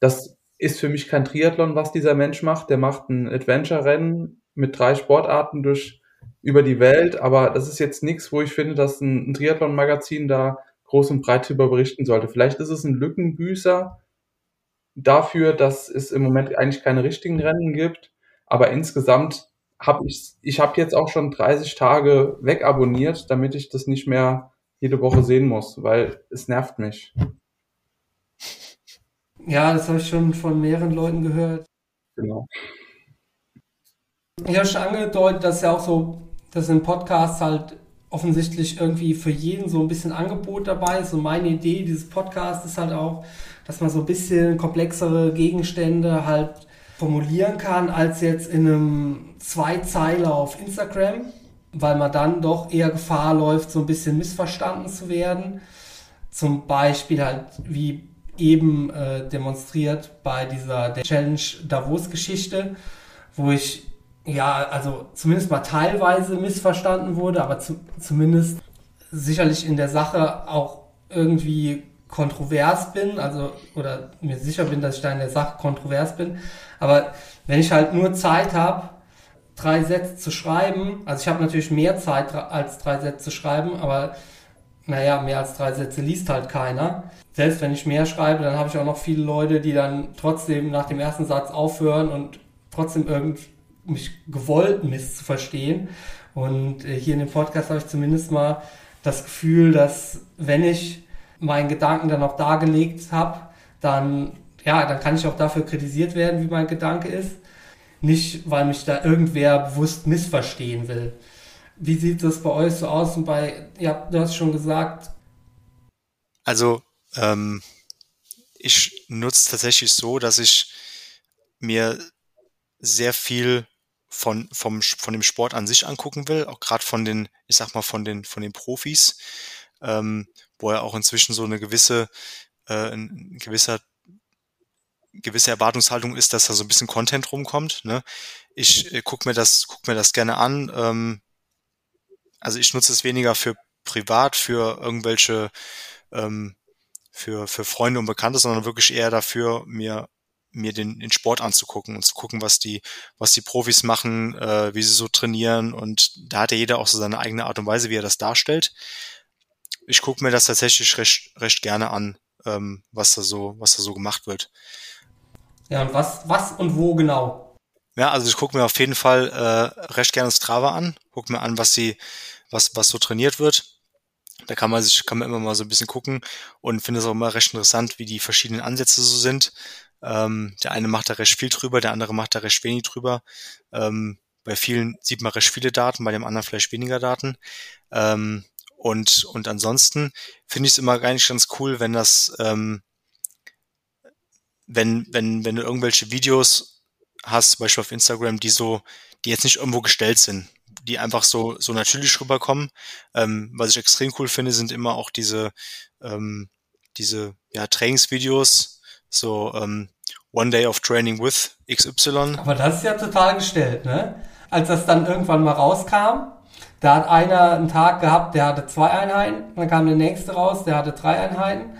das ist für mich kein Triathlon, was dieser Mensch macht. Der macht ein Adventure-Rennen mit drei Sportarten durch über die Welt, aber das ist jetzt nichts, wo ich finde, dass ein, ein Triathlon-Magazin da groß und breit darüber berichten sollte. Vielleicht ist es ein Lückenbüßer dafür, dass es im Moment eigentlich keine richtigen Rennen gibt, aber insgesamt habe ich, ich habe jetzt auch schon 30 Tage wegabonniert, damit ich das nicht mehr jede Woche sehen muss, weil es nervt mich. Ja, das habe ich schon von mehreren Leuten gehört. Genau. Ich habe schon angedeutet, dass ja auch so, dass im Podcast halt offensichtlich irgendwie für jeden so ein bisschen Angebot dabei ist. Und meine Idee dieses Podcasts ist halt auch, dass man so ein bisschen komplexere Gegenstände halt formulieren kann, als jetzt in einem Zweizeiler auf Instagram, weil man dann doch eher Gefahr läuft, so ein bisschen missverstanden zu werden. Zum Beispiel halt wie eben äh, demonstriert bei dieser Challenge Davos-Geschichte, wo ich ja, also zumindest mal teilweise missverstanden wurde, aber zu, zumindest sicherlich in der Sache auch irgendwie kontrovers bin, also oder mir sicher bin, dass ich da in der Sache kontrovers bin. Aber wenn ich halt nur Zeit habe, drei Sätze zu schreiben, also ich habe natürlich mehr Zeit als drei Sätze zu schreiben, aber naja, mehr als drei Sätze liest halt keiner. Selbst wenn ich mehr schreibe, dann habe ich auch noch viele Leute, die dann trotzdem nach dem ersten Satz aufhören und trotzdem irgendwie mich gewollt misszuverstehen. Und äh, hier in dem Podcast habe ich zumindest mal das Gefühl, dass wenn ich meinen Gedanken dann auch dargelegt habe, dann, ja, dann kann ich auch dafür kritisiert werden, wie mein Gedanke ist. Nicht, weil mich da irgendwer bewusst missverstehen will. Wie sieht das bei euch so aus? Und bei, ja, du hast schon gesagt. Also, ähm, ich nutze tatsächlich so, dass ich mir sehr viel von, vom, von dem Sport an sich angucken will, auch gerade von den, ich sag mal, von den, von den Profis, ähm, wo er auch inzwischen so eine gewisse, äh, ein gewisser gewisse Erwartungshaltung ist, dass da so ein bisschen Content rumkommt. Ne? Ich äh, guck mir das, guck mir das gerne an. Ähm, also ich nutze es weniger für privat, für irgendwelche, ähm, für, für Freunde und Bekannte, sondern wirklich eher dafür, mir mir den, den Sport anzugucken und zu gucken, was die, was die Profis machen, äh, wie sie so trainieren. Und da hat ja jeder auch so seine eigene Art und Weise, wie er das darstellt. Ich gucke mir das tatsächlich recht, recht gerne an, ähm, was da so, was da so gemacht wird. Ja, und was, was und wo genau? Ja, also ich gucke mir auf jeden Fall äh, recht gerne Strava an, gucke mir an, was sie, was, was so trainiert wird. Da kann man sich, kann man immer mal so ein bisschen gucken und finde es auch immer recht interessant, wie die verschiedenen Ansätze so sind. Ähm, der eine macht da recht viel drüber, der andere macht da recht wenig drüber. Ähm, bei vielen sieht man recht viele Daten, bei dem anderen vielleicht weniger Daten. Ähm, und, und ansonsten finde ich es immer eigentlich ganz cool, wenn das, ähm, wenn, wenn, wenn du irgendwelche Videos hast, zum Beispiel auf Instagram, die so, die jetzt nicht irgendwo gestellt sind, die einfach so, so natürlich rüberkommen. Ähm, was ich extrem cool finde, sind immer auch diese, ähm, diese ja, Trainingsvideos, so ähm, One Day of Training with XY. Aber das ist ja total gestellt, ne? Als das dann irgendwann mal rauskam, da hat einer einen Tag gehabt, der hatte zwei Einheiten, dann kam der nächste raus, der hatte drei Einheiten,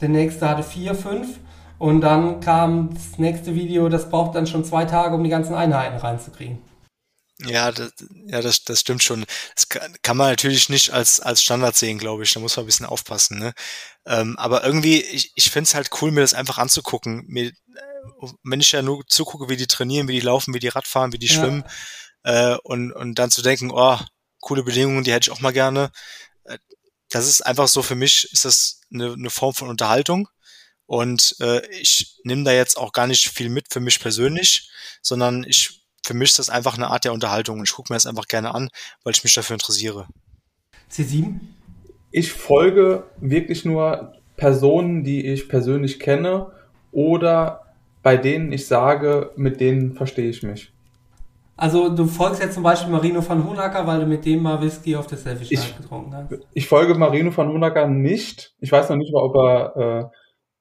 der nächste hatte vier, fünf und dann kam das nächste Video, das braucht dann schon zwei Tage, um die ganzen Einheiten reinzukriegen. Ja, das, ja, das, das stimmt schon. Das kann, kann man natürlich nicht als, als Standard sehen, glaube ich. Da muss man ein bisschen aufpassen. Ne? Ähm, aber irgendwie, ich, ich finde es halt cool, mir das einfach anzugucken. Mir, äh, wenn ich ja nur zugucke, wie die trainieren, wie die laufen, wie die Radfahren, wie die ja. schwimmen äh, und, und dann zu denken, oh, coole Bedingungen, die hätte ich auch mal gerne. Äh, das ist einfach so für mich, ist das eine, eine Form von Unterhaltung. Und äh, ich nehme da jetzt auch gar nicht viel mit für mich persönlich, sondern ich für mich ist das einfach eine Art der Unterhaltung und ich gucke mir das einfach gerne an, weil ich mich dafür interessiere. C7? Ich folge wirklich nur Personen, die ich persönlich kenne oder bei denen ich sage, mit denen verstehe ich mich. Also du folgst jetzt zum Beispiel Marino van Honacker, weil du mit dem mal Whisky auf der Selfie Night getrunken hast. Ich folge Marino van Honacker nicht. Ich weiß noch nicht mal, ob er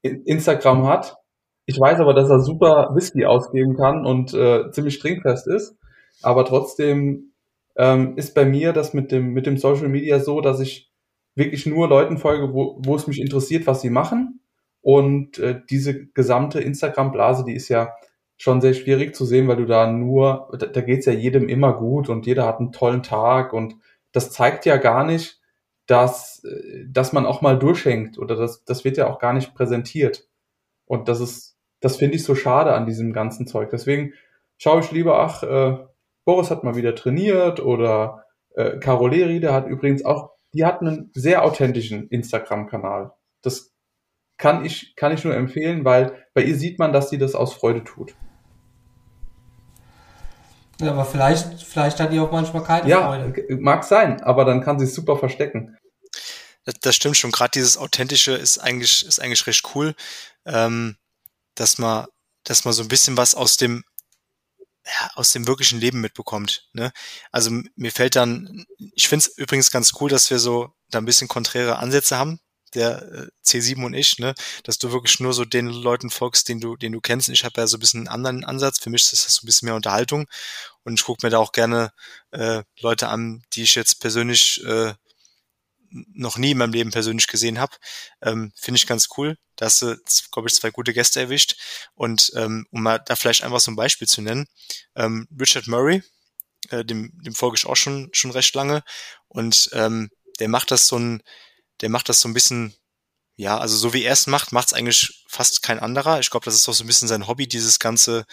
äh, Instagram hat. Ich weiß aber, dass er super Whisky ausgeben kann und äh, ziemlich trinkfest ist. Aber trotzdem ähm, ist bei mir das mit dem, mit dem Social Media so, dass ich wirklich nur Leuten folge, wo, wo es mich interessiert, was sie machen. Und äh, diese gesamte Instagram-Blase, die ist ja schon sehr schwierig zu sehen, weil du da nur, da, da geht's ja jedem immer gut und jeder hat einen tollen Tag und das zeigt ja gar nicht, dass, äh, dass man auch mal durchhängt oder das, das wird ja auch gar nicht präsentiert. Und das ist das finde ich so schade an diesem ganzen Zeug. Deswegen schaue ich lieber, ach, äh, Boris hat mal wieder trainiert oder äh, Caroleri, der hat übrigens auch, die hat einen sehr authentischen Instagram-Kanal. Das kann ich, kann ich nur empfehlen, weil bei ihr sieht man, dass sie das aus Freude tut. Ja, aber vielleicht, vielleicht hat die auch manchmal keine ja, Freude. Ja, mag sein, aber dann kann sie es super verstecken. Das, das stimmt schon. Gerade dieses Authentische ist eigentlich, ist eigentlich recht cool. Ähm, dass man, dass man so ein bisschen was aus dem, ja, aus dem wirklichen Leben mitbekommt. Ne? Also mir fällt dann, ich finde es übrigens ganz cool, dass wir so da ein bisschen konträre Ansätze haben, der äh, C7 und ich, ne, dass du wirklich nur so den Leuten folgst, den du, den du kennst. Ich habe ja so ein bisschen einen anderen Ansatz. Für mich ist das so ein bisschen mehr Unterhaltung und ich gucke mir da auch gerne äh, Leute an, die ich jetzt persönlich äh, noch nie in meinem Leben persönlich gesehen habe. Ähm, Finde ich ganz cool. Da hast du, glaube ich, zwei gute Gäste erwischt. Und ähm, um mal da vielleicht einfach so ein Beispiel zu nennen, ähm, Richard Murray, äh, dem, dem folge ich auch schon, schon recht lange. Und ähm, der macht das so ein, der macht das so ein bisschen, ja, also so wie er es macht, macht es eigentlich fast kein anderer. Ich glaube, das ist auch so ein bisschen sein Hobby, dieses ganze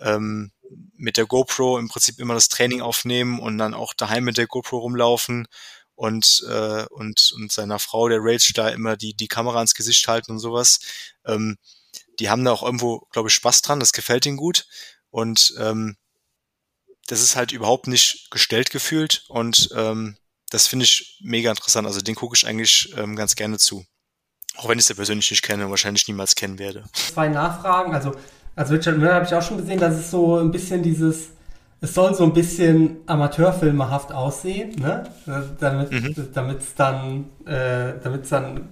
ähm, mit der GoPro im Prinzip immer das Training aufnehmen und dann auch daheim mit der GoPro rumlaufen und, äh, und, und seiner Frau, der Rage, da immer die, die Kamera ins Gesicht halten und sowas. Ähm, die haben da auch irgendwo, glaube ich, Spaß dran, das gefällt ihnen gut. Und ähm, das ist halt überhaupt nicht gestellt gefühlt und ähm, das finde ich mega interessant. Also den gucke ich eigentlich ähm, ganz gerne zu. Auch wenn ich es ja persönlich nicht kenne, wahrscheinlich niemals kennen werde. Zwei Nachfragen. Also Also Richard Miller habe ich auch schon gesehen, dass es so ein bisschen dieses, es soll so ein bisschen amateurfilmerhaft aussehen, ne? Damit mhm. es dann, äh, damit es dann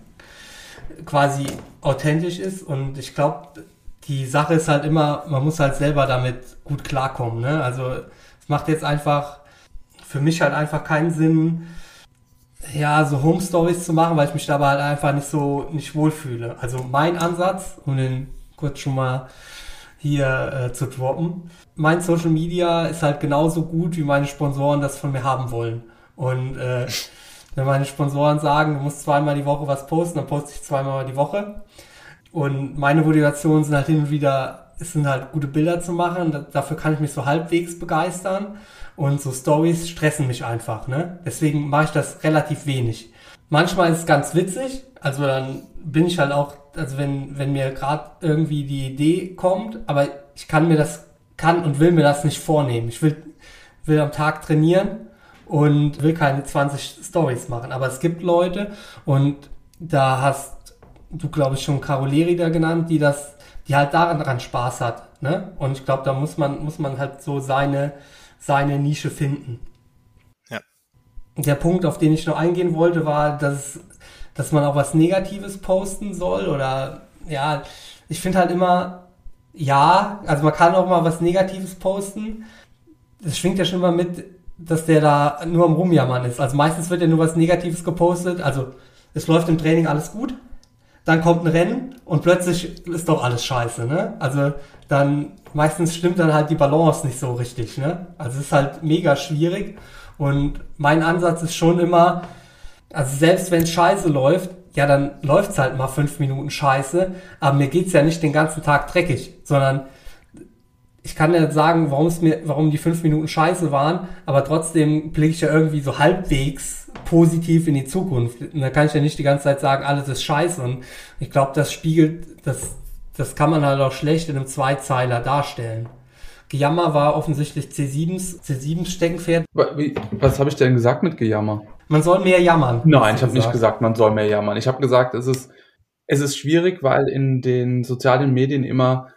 quasi authentisch ist. Und ich glaube, die Sache ist halt immer, man muss halt selber damit gut klarkommen. Ne? Also es macht jetzt einfach für mich halt einfach keinen Sinn, ja, so Home Stories zu machen, weil ich mich dabei halt einfach nicht so nicht wohlfühle. Also mein Ansatz, um den kurz schon mal hier äh, zu droppen, mein Social Media ist halt genauso gut, wie meine Sponsoren das von mir haben wollen. Und äh, wenn meine Sponsoren sagen, du musst zweimal die Woche was posten, dann poste ich zweimal die Woche. Und meine Motivationen sind halt hin und wieder, es sind halt gute Bilder zu machen. dafür kann ich mich so halbwegs begeistern. Und so Stories stressen mich einfach, ne? Deswegen mache ich das relativ wenig. Manchmal ist es ganz witzig, also dann bin ich halt auch, also wenn, wenn mir gerade irgendwie die Idee kommt, aber ich kann mir das, kann und will mir das nicht vornehmen. Ich will, will am Tag trainieren und will keine 20 Stories machen. Aber es gibt Leute und da hast du, glaube ich, schon Caroleri da genannt, die das, die halt daran Spaß hat. Ne? Und ich glaube, da muss man, muss man halt so seine, seine Nische finden. Ja. Der Punkt, auf den ich noch eingehen wollte, war, dass, dass man auch was Negatives posten soll oder ja, ich finde halt immer, ja, also man kann auch mal was Negatives posten. Das schwingt ja schon mal mit, dass der da nur am Rumjammern ist. Also meistens wird ja nur was Negatives gepostet. Also es läuft im Training alles gut, dann kommt ein Rennen und plötzlich ist doch alles scheiße, ne? Also dann meistens stimmt dann halt die Balance nicht so richtig, ne? Also es ist halt mega schwierig und mein Ansatz ist schon immer, also selbst wenn scheiße läuft, ja, dann läuft's halt mal fünf Minuten scheiße, aber mir geht's ja nicht den ganzen Tag dreckig, sondern ich kann ja sagen, warum es mir, warum die fünf Minuten scheiße waren, aber trotzdem blicke ich ja irgendwie so halbwegs positiv in die Zukunft. Und da kann ich ja nicht die ganze Zeit sagen, alles ist scheiße. Und ich glaube, das spiegelt, das, das kann man halt auch schlecht in einem Zweizeiler darstellen. Gejammer war offensichtlich C7s, C7 Steckenpferd. Was habe ich denn gesagt mit Gejammer? Man soll mehr jammern. Nein, ich habe nicht gesagt, man soll mehr jammern. Ich habe gesagt, es ist, es ist schwierig, weil in den sozialen Medien immer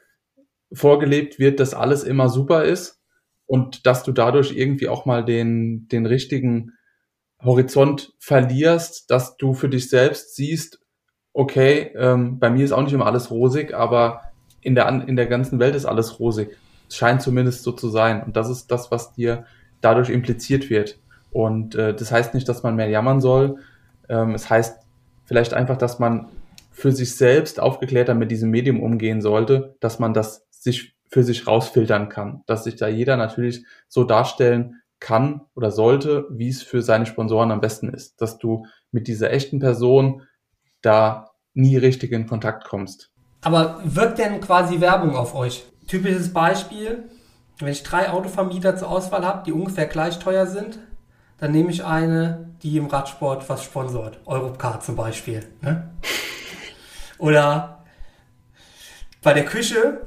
vorgelebt wird, dass alles immer super ist und dass du dadurch irgendwie auch mal den, den richtigen Horizont verlierst, dass du für dich selbst siehst, okay, ähm, bei mir ist auch nicht immer alles rosig, aber in der, in der ganzen Welt ist alles rosig. Es scheint zumindest so zu sein. Und das ist das, was dir dadurch impliziert wird. Und äh, das heißt nicht, dass man mehr jammern soll. Ähm, es heißt vielleicht einfach, dass man für sich selbst aufgeklärter mit diesem Medium umgehen sollte, dass man das sich für sich rausfiltern kann, dass sich da jeder natürlich so darstellen kann oder sollte, wie es für seine Sponsoren am besten ist, dass du mit dieser echten Person da nie richtig in Kontakt kommst. Aber wirkt denn quasi Werbung auf euch? Typisches Beispiel, wenn ich drei Autovermieter zur Auswahl habe, die ungefähr gleich teuer sind, dann nehme ich eine, die im Radsport was sponsort. Europcar zum Beispiel. Ne? Oder bei der Küche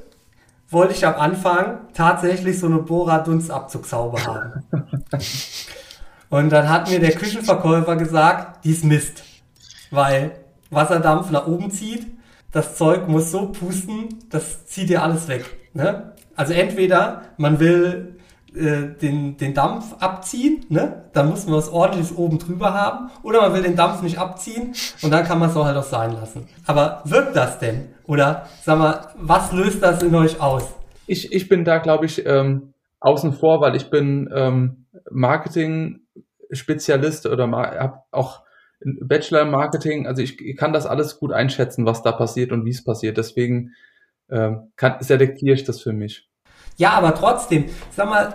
wollte ich am Anfang tatsächlich so eine Bora-Dunstabzugshaube haben. Und dann hat mir der Küchenverkäufer gesagt, die ist Mist. Weil Wasserdampf nach oben zieht, das Zeug muss so pusten, das zieht dir alles weg. Ne? Also entweder man will äh, den, den Dampf abziehen, ne? dann muss man was ordentliches oben drüber haben, oder man will den Dampf nicht abziehen und dann kann man es auch halt auch sein lassen. Aber wirkt das denn? Oder sag mal, was löst das in euch aus? Ich, ich bin da, glaube ich, ähm, außen vor, weil ich bin ähm, Marketing-Spezialist oder habe auch Bachelor Marketing. Also ich, ich kann das alles gut einschätzen, was da passiert und wie es passiert. Deswegen ähm, kann, selektiere ich das für mich. Ja, aber trotzdem, sag mal,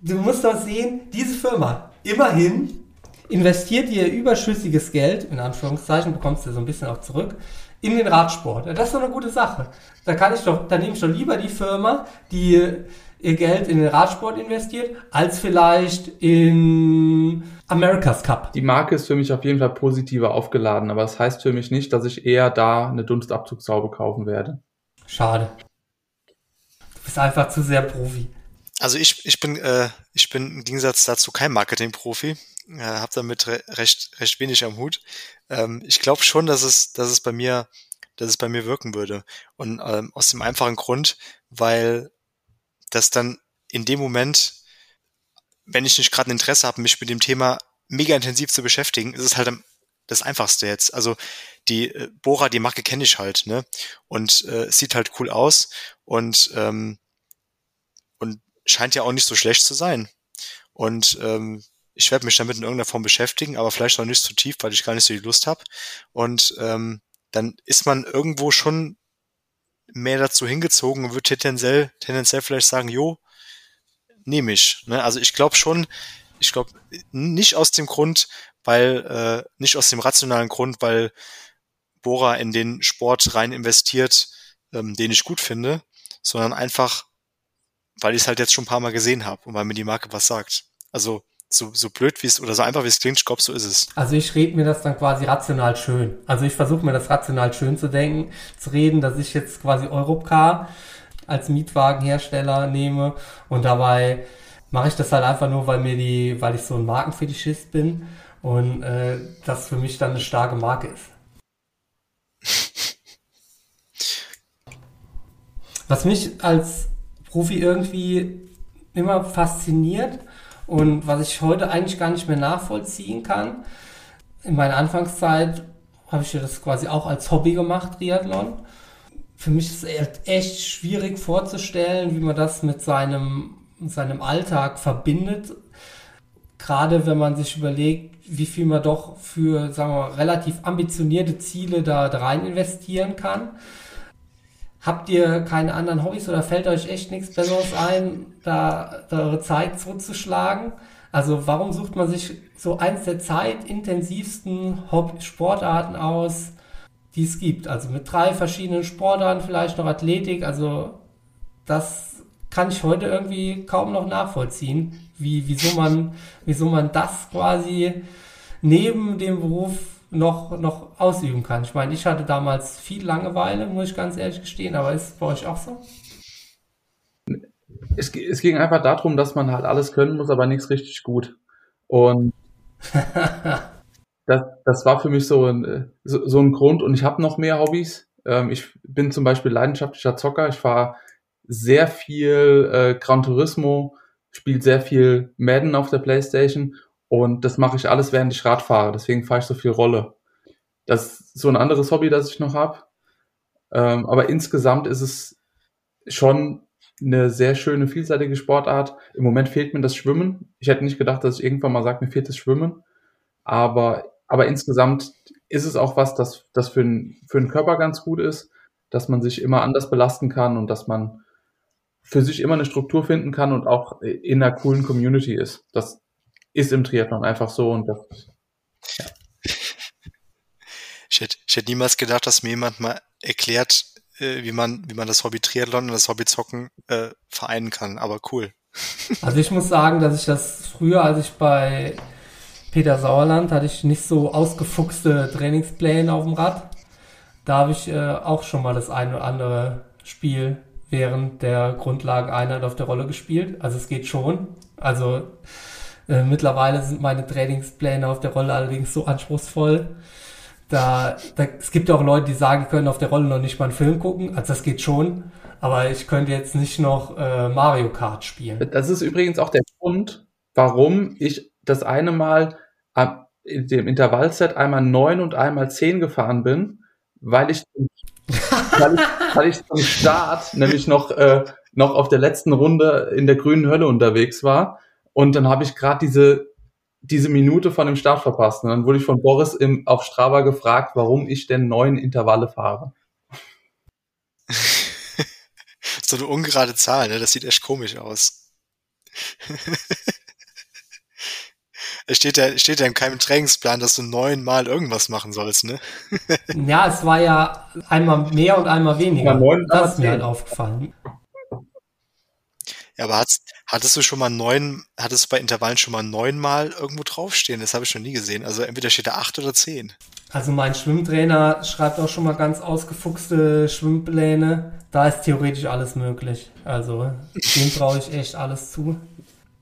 du musst doch sehen, diese Firma, immerhin investiert ihr überschüssiges Geld, in Anführungszeichen, bekommst du so ein bisschen auch zurück, in den Radsport. Das ist doch eine gute Sache. Da kann ich doch, da nehme ich doch lieber die Firma, die ihr Geld in den Radsport investiert, als vielleicht in America's Cup. Die Marke ist für mich auf jeden Fall positiver aufgeladen, aber das heißt für mich nicht, dass ich eher da eine Dunstabzugshaube kaufen werde. Schade bist einfach zu sehr Profi. Also ich, ich bin äh, ich bin im Gegensatz dazu kein Marketing-Profi, äh, habe damit re recht recht wenig am Hut. Ähm, ich glaube schon, dass es dass es bei mir dass es bei mir wirken würde. Und ähm, aus dem einfachen Grund, weil das dann in dem Moment, wenn ich nicht gerade ein Interesse habe, mich mit dem Thema mega intensiv zu beschäftigen, ist es halt das Einfachste jetzt. Also die äh, Bora, die Marke kenne ich halt, ne? Und äh, sieht halt cool aus und ähm, und scheint ja auch nicht so schlecht zu sein. Und ähm, ich werde mich damit in irgendeiner Form beschäftigen, aber vielleicht auch nicht zu tief, weil ich gar nicht so die Lust habe. Und ähm, dann ist man irgendwo schon mehr dazu hingezogen und wird tendenziell, tendenziell vielleicht sagen, jo, nehme ich. Ne? Also ich glaube schon, ich glaube nicht aus dem Grund, weil, äh, nicht aus dem rationalen Grund, weil Bora in den Sport rein investiert, ähm, den ich gut finde, sondern einfach, weil ich es halt jetzt schon ein paar Mal gesehen habe und weil mir die Marke was sagt. Also so, so blöd wie es oder so einfach wie es klingt, ich glaube, so ist es. Also ich rede mir das dann quasi rational schön. Also ich versuche mir das rational schön zu denken, zu reden, dass ich jetzt quasi Europcar als Mietwagenhersteller nehme und dabei mache ich das halt einfach nur, weil mir die, weil ich so ein Markenfetischist bin und äh, das für mich dann eine starke Marke ist. Was mich als Profi irgendwie immer fasziniert und was ich heute eigentlich gar nicht mehr nachvollziehen kann, in meiner Anfangszeit habe ich das quasi auch als Hobby gemacht, Triathlon. Für mich ist es echt schwierig vorzustellen, wie man das mit seinem, seinem Alltag verbindet. Gerade wenn man sich überlegt, wie viel man doch für, sagen wir mal, relativ ambitionierte Ziele da rein investieren kann. Habt ihr keine anderen Hobbys oder fällt euch echt nichts Besseres ein, da, eure Zeit zurückzuschlagen? Also warum sucht man sich so eins der zeitintensivsten Sportarten aus, die es gibt? Also mit drei verschiedenen Sportarten, vielleicht noch Athletik. Also das kann ich heute irgendwie kaum noch nachvollziehen, wie, wieso man, wieso man das quasi neben dem Beruf noch, noch ausüben kann. Ich meine, ich hatte damals viel Langeweile, muss ich ganz ehrlich gestehen, aber ist es bei euch auch so? Es, es ging einfach darum, dass man halt alles können muss, aber nichts richtig gut. Und das, das war für mich so ein, so, so ein Grund. Und ich habe noch mehr Hobbys. Ähm, ich bin zum Beispiel leidenschaftlicher Zocker. Ich fahre sehr viel äh, Gran Turismo, spiele sehr viel Madden auf der Playstation und das mache ich alles, während ich Rad fahre. Deswegen fahre ich so viel Rolle. Das ist so ein anderes Hobby, das ich noch habe. Ähm, aber insgesamt ist es schon eine sehr schöne, vielseitige Sportart. Im Moment fehlt mir das Schwimmen. Ich hätte nicht gedacht, dass ich irgendwann mal sage, mir fehlt das Schwimmen. Aber, aber insgesamt ist es auch was, das, das für, den, für den Körper ganz gut ist, dass man sich immer anders belasten kann und dass man für sich immer eine Struktur finden kann und auch in einer coolen Community ist. Das, ist im Triathlon einfach so und das, ja. Ich hätte, ich hätte niemals gedacht, dass mir jemand mal erklärt, äh, wie man, wie man das Hobby Triathlon und das Hobby Zocken äh, vereinen kann, aber cool. Also ich muss sagen, dass ich das früher, als ich bei Peter Sauerland hatte ich nicht so ausgefuchste Trainingspläne auf dem Rad. Da habe ich äh, auch schon mal das eine oder andere Spiel während der Grundlageneinheit auf der Rolle gespielt. Also es geht schon. Also äh, mittlerweile sind meine Trainingspläne auf der Rolle allerdings so anspruchsvoll. Da, da, es gibt auch Leute, die sagen, können auf der Rolle noch nicht mal einen Film gucken. Also das geht schon. Aber ich könnte jetzt nicht noch äh, Mario Kart spielen. Das ist übrigens auch der Grund, warum ich das eine Mal am, in dem Intervallset einmal neun und einmal zehn gefahren bin, weil ich, weil ich, weil ich zum Start nämlich noch, äh, noch auf der letzten Runde in der grünen Hölle unterwegs war und dann habe ich gerade diese, diese Minute von dem Start verpasst. Und dann wurde ich von Boris im, auf Strava gefragt, warum ich denn neun Intervalle fahre. so eine ungerade Zahl, ne? Das sieht echt komisch aus. Es steht ja, steht ja in keinem Trainingsplan, dass du neunmal irgendwas machen sollst, ne? ja, es war ja einmal mehr und einmal weniger. Ja, neun, das ist mir halt aufgefallen. Ja, aber hattest du schon mal neun, hattest du bei Intervallen schon mal neunmal irgendwo draufstehen? Das habe ich schon nie gesehen. Also entweder steht da acht oder zehn. Also mein Schwimmtrainer schreibt auch schon mal ganz ausgefuchste Schwimmpläne. Da ist theoretisch alles möglich. Also dem traue ich echt alles zu.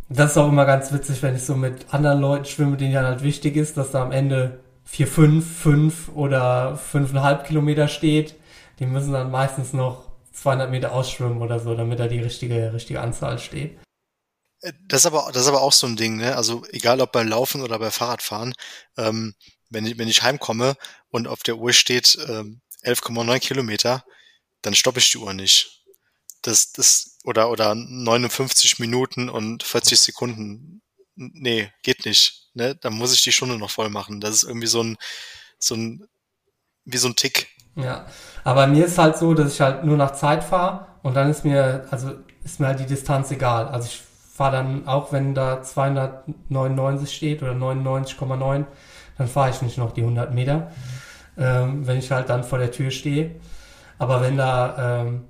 Das ist auch immer ganz witzig, wenn ich so mit anderen Leuten schwimme, denen ja halt wichtig ist, dass da am Ende vier, fünf, fünf oder fünfeinhalb Kilometer steht die müssen dann meistens noch 200 Meter ausschwimmen oder so, damit da die richtige, richtige Anzahl steht. Das ist aber, das ist aber auch so ein Ding, ne? Also egal ob beim Laufen oder bei Fahrradfahren, ähm, wenn ich, wenn ich heimkomme und auf der Uhr steht ähm, 11,9 Kilometer, dann stoppe ich die Uhr nicht. Das, das, oder, oder 59 Minuten und 40 Sekunden. Nee, geht nicht. Ne? Dann muss ich die Stunde noch voll machen. Das ist irgendwie so ein, so ein, wie so ein Tick. Ja, aber mir ist halt so, dass ich halt nur nach Zeit fahre und dann ist mir, also ist mir halt die Distanz egal. Also ich fahre dann auch, wenn da 299 steht oder 99,9, dann fahre ich nicht noch die 100 Meter, ähm, wenn ich halt dann vor der Tür stehe. Aber wenn da ähm,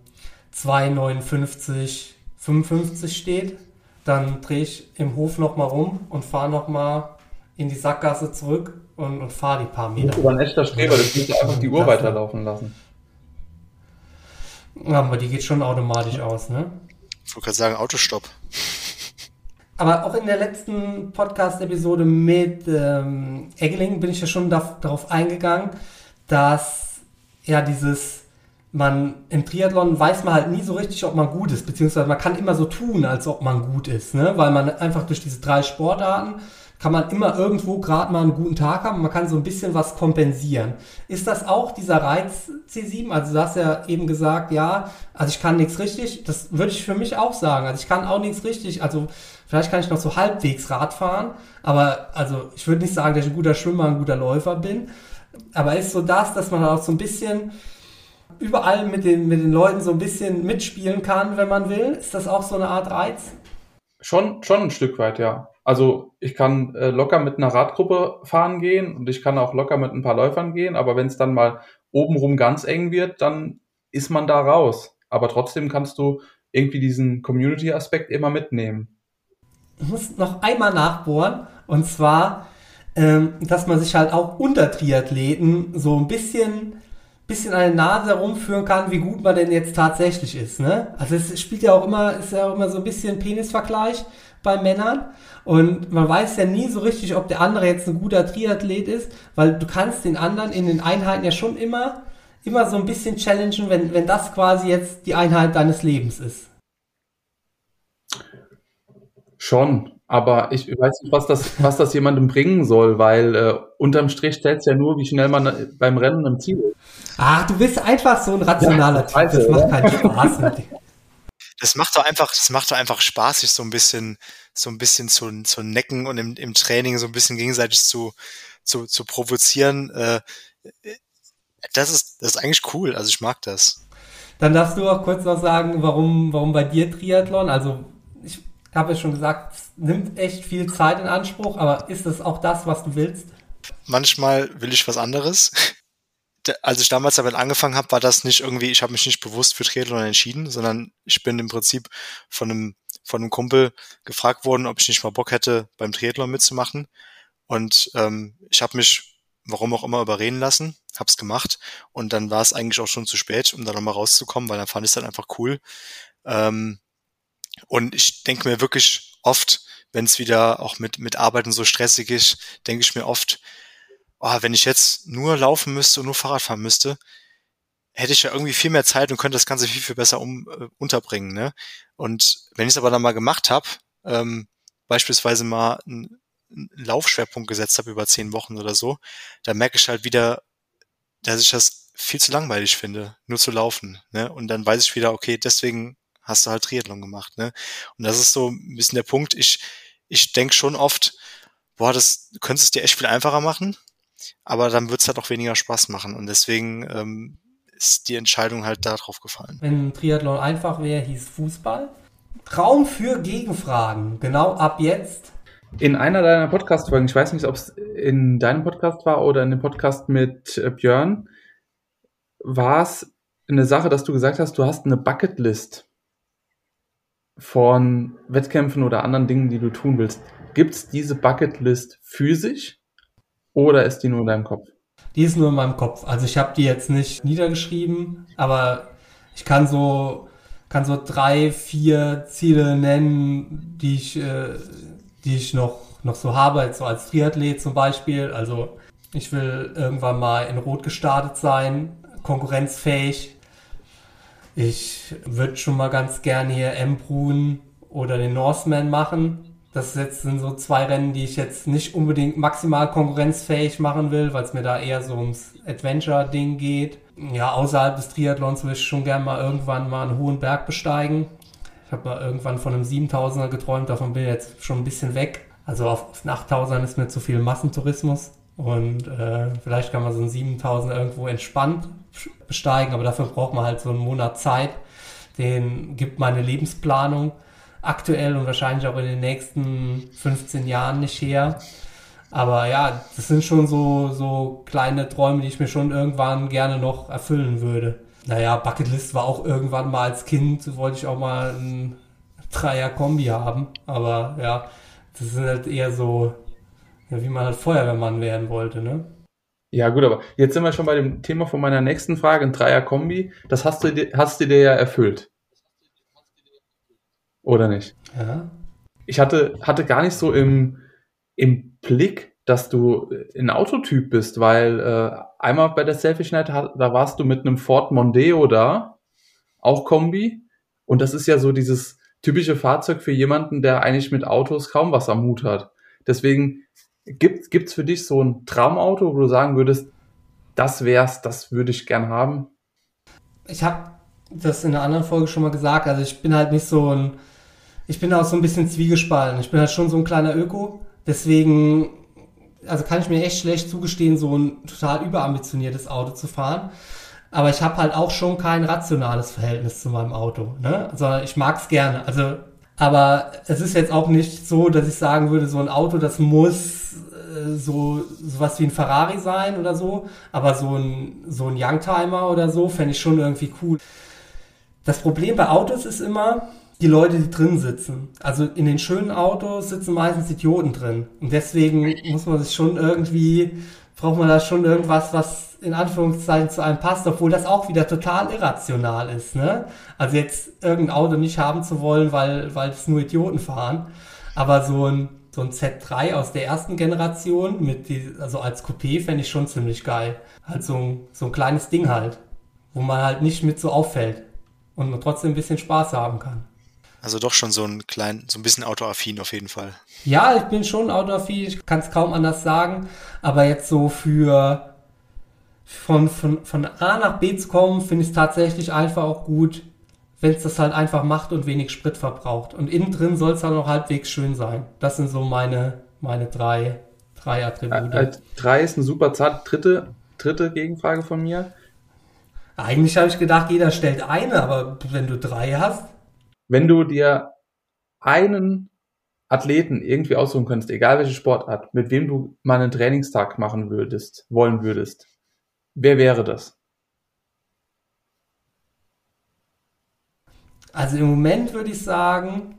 259, 55 steht, dann drehe ich im Hof nochmal rum und fahre nochmal in die Sackgasse zurück und, und fahre die paar Meter. Du bist aber ein echter Streber, das musst du einfach die Uhr weiterlaufen lassen. Ja, aber die geht schon automatisch aus, ne? Ich wollte gerade sagen, Autostopp. Aber auch in der letzten Podcast-Episode mit ähm, Eggeling bin ich ja schon da, darauf eingegangen, dass ja dieses, man im Triathlon weiß man halt nie so richtig, ob man gut ist, beziehungsweise man kann immer so tun, als ob man gut ist, ne? weil man einfach durch diese drei Sportarten kann man immer irgendwo gerade mal einen guten Tag haben. Man kann so ein bisschen was kompensieren. Ist das auch dieser Reiz C7? Also du hast ja eben gesagt, ja, also ich kann nichts richtig. Das würde ich für mich auch sagen. Also ich kann auch nichts richtig. Also vielleicht kann ich noch so halbwegs Rad fahren. Aber also ich würde nicht sagen, dass ich ein guter Schwimmer, ein guter Läufer bin. Aber ist so das, dass man auch so ein bisschen überall mit den, mit den Leuten so ein bisschen mitspielen kann, wenn man will. Ist das auch so eine Art Reiz? Schon, schon ein Stück weit, ja. Also ich kann äh, locker mit einer Radgruppe fahren gehen und ich kann auch locker mit ein paar Läufern gehen, aber wenn es dann mal obenrum ganz eng wird, dann ist man da raus. Aber trotzdem kannst du irgendwie diesen Community-Aspekt immer mitnehmen. Ich muss noch einmal nachbohren und zwar, ähm, dass man sich halt auch unter Triathleten so ein bisschen bisschen an der Nase herumführen kann, wie gut man denn jetzt tatsächlich ist. Ne? Also es spielt ja auch immer, ist ja auch immer so ein bisschen Penisvergleich bei Männern. Und man weiß ja nie so richtig, ob der andere jetzt ein guter Triathlet ist, weil du kannst den anderen in den Einheiten ja schon immer, immer so ein bisschen challengen, wenn, wenn das quasi jetzt die Einheit deines Lebens ist. Schon, aber ich weiß nicht, was das, was das jemandem bringen soll, weil äh, unterm Strich zählt es ja nur, wie schnell man äh, beim Rennen im Ziel ist. Ach, du bist einfach so ein rationaler ja, Typ. Das macht keinen Spaß mit dir. Das macht doch einfach, das macht doch einfach Spaß, sich so ein bisschen, so ein bisschen zu, zu necken und im, im Training so ein bisschen gegenseitig zu, zu, zu provozieren. Äh, das ist, das ist eigentlich cool. Also ich mag das. Dann darfst du auch kurz noch sagen, warum, warum bei dir Triathlon? Also ich habe ja schon gesagt, es nimmt echt viel Zeit in Anspruch, aber ist das auch das, was du willst? Manchmal will ich was anderes als ich damals damit angefangen habe, war das nicht irgendwie, ich habe mich nicht bewusst für Triathlon entschieden, sondern ich bin im Prinzip von einem, von einem Kumpel gefragt worden, ob ich nicht mal Bock hätte, beim Triathlon mitzumachen. Und ähm, ich habe mich, warum auch immer, überreden lassen, hab's gemacht und dann war es eigentlich auch schon zu spät, um da nochmal rauszukommen, weil dann fand ich es dann einfach cool. Ähm, und ich denke mir wirklich oft, wenn es wieder auch mit, mit Arbeiten so stressig ist, denke ich mir oft, oh, wenn ich jetzt nur laufen müsste und nur Fahrrad fahren müsste, hätte ich ja irgendwie viel mehr Zeit und könnte das Ganze viel, viel besser um, äh, unterbringen. Ne? Und wenn ich es aber dann mal gemacht habe, ähm, beispielsweise mal einen, Laufschwerpunkt gesetzt habe über zehn Wochen oder so, dann merke ich halt wieder, dass ich das viel zu langweilig finde, nur zu laufen. Ne? Und dann weiß ich wieder, okay, deswegen hast du halt Triathlon gemacht. Ne? Und das ist so ein bisschen der Punkt. Ich, ich denke schon oft, boah, das du könntest es dir echt viel einfacher machen aber dann wird es halt auch weniger Spaß machen und deswegen ähm, ist die Entscheidung halt darauf gefallen. Wenn Triathlon einfach wäre, hieß Fußball. Traum für Gegenfragen, genau ab jetzt. In einer deiner Podcast-Folgen, ich weiß nicht, ob es in deinem Podcast war oder in dem Podcast mit äh, Björn, war es eine Sache, dass du gesagt hast, du hast eine Bucketlist von Wettkämpfen oder anderen Dingen, die du tun willst. Gibt es diese Bucketlist physisch oder ist die nur in deinem Kopf? Die ist nur in meinem Kopf. Also ich habe die jetzt nicht niedergeschrieben, aber ich kann so kann so drei, vier Ziele nennen, die ich, äh, die ich noch noch so habe, jetzt so als Triathlet zum Beispiel. Also ich will irgendwann mal in Rot gestartet sein, konkurrenzfähig. Ich würde schon mal ganz gerne hier Embrun oder den Norseman machen. Das jetzt sind so zwei Rennen, die ich jetzt nicht unbedingt maximal konkurrenzfähig machen will, weil es mir da eher so ums Adventure-Ding geht. Ja, außerhalb des Triathlons würde ich schon gerne mal irgendwann mal einen hohen Berg besteigen. Ich habe mal irgendwann von einem 7000er geträumt, davon bin ich jetzt schon ein bisschen weg. Also auf, auf 8000 ist mir zu viel Massentourismus. Und äh, vielleicht kann man so einen 7000 irgendwo entspannt besteigen, aber dafür braucht man halt so einen Monat Zeit. Den gibt meine Lebensplanung aktuell und wahrscheinlich auch in den nächsten 15 Jahren nicht her. Aber ja, das sind schon so, so kleine Träume, die ich mir schon irgendwann gerne noch erfüllen würde. Naja, Bucketlist war auch irgendwann mal als Kind, wollte ich auch mal ein Dreier-Kombi haben. Aber ja, das sind halt eher so, ja, wie man halt Feuerwehrmann werden wollte, ne? Ja, gut, aber jetzt sind wir schon bei dem Thema von meiner nächsten Frage, ein Dreier-Kombi. Das hast du, hast du dir ja erfüllt. Oder nicht? Ja. Ich hatte, hatte gar nicht so im, im Blick, dass du ein Autotyp bist, weil äh, einmal bei der Selfish Night, da warst du mit einem Ford Mondeo da, auch Kombi. Und das ist ja so dieses typische Fahrzeug für jemanden, der eigentlich mit Autos kaum was am Hut hat. Deswegen gibt es für dich so ein Traumauto, wo du sagen würdest, das wär's, das würde ich gern haben? Ich habe das in einer anderen Folge schon mal gesagt. Also ich bin halt nicht so ein, ich bin auch so ein bisschen zwiegespalten. Ich bin halt schon so ein kleiner Öko. Deswegen, also kann ich mir echt schlecht zugestehen, so ein total überambitioniertes Auto zu fahren. Aber ich habe halt auch schon kein rationales Verhältnis zu meinem Auto. Ne? Also ich mag es gerne. Also, aber es ist jetzt auch nicht so, dass ich sagen würde, so ein Auto, das muss äh, so sowas wie ein Ferrari sein oder so. Aber so ein so ein Youngtimer oder so fände ich schon irgendwie cool. Das Problem bei Autos ist immer, die Leute, die drin sitzen. Also in den schönen Autos sitzen meistens Idioten drin. Und deswegen muss man sich schon irgendwie, braucht man da schon irgendwas, was in Anführungszeichen zu einem passt, obwohl das auch wieder total irrational ist. Ne? Also jetzt irgendein Auto nicht haben zu wollen, weil, weil es nur Idioten fahren. Aber so ein, so ein Z3 aus der ersten Generation mit die, also als Coupé fände ich schon ziemlich geil. Halt so ein, so ein kleines Ding halt, wo man halt nicht mit so auffällt und man trotzdem ein bisschen Spaß haben kann. Also doch schon so ein klein, so ein bisschen autoaffin auf jeden Fall. Ja, ich bin schon autoaffin, ich kann es kaum anders sagen, aber jetzt so für von, von, von A nach B zu kommen, finde ich es tatsächlich einfach auch gut, wenn es das halt einfach macht und wenig Sprit verbraucht. Und innen drin soll es dann auch halbwegs schön sein. Das sind so meine, meine drei, drei Attribute. Äh, drei ist eine super Zahl. Dritte, dritte Gegenfrage von mir. Eigentlich habe ich gedacht, jeder stellt eine, aber wenn du drei hast. Wenn du dir einen Athleten irgendwie aussuchen könntest, egal welche Sportart, mit wem du mal einen Trainingstag machen würdest, wollen würdest, Wer wäre das? Also im Moment würde ich sagen,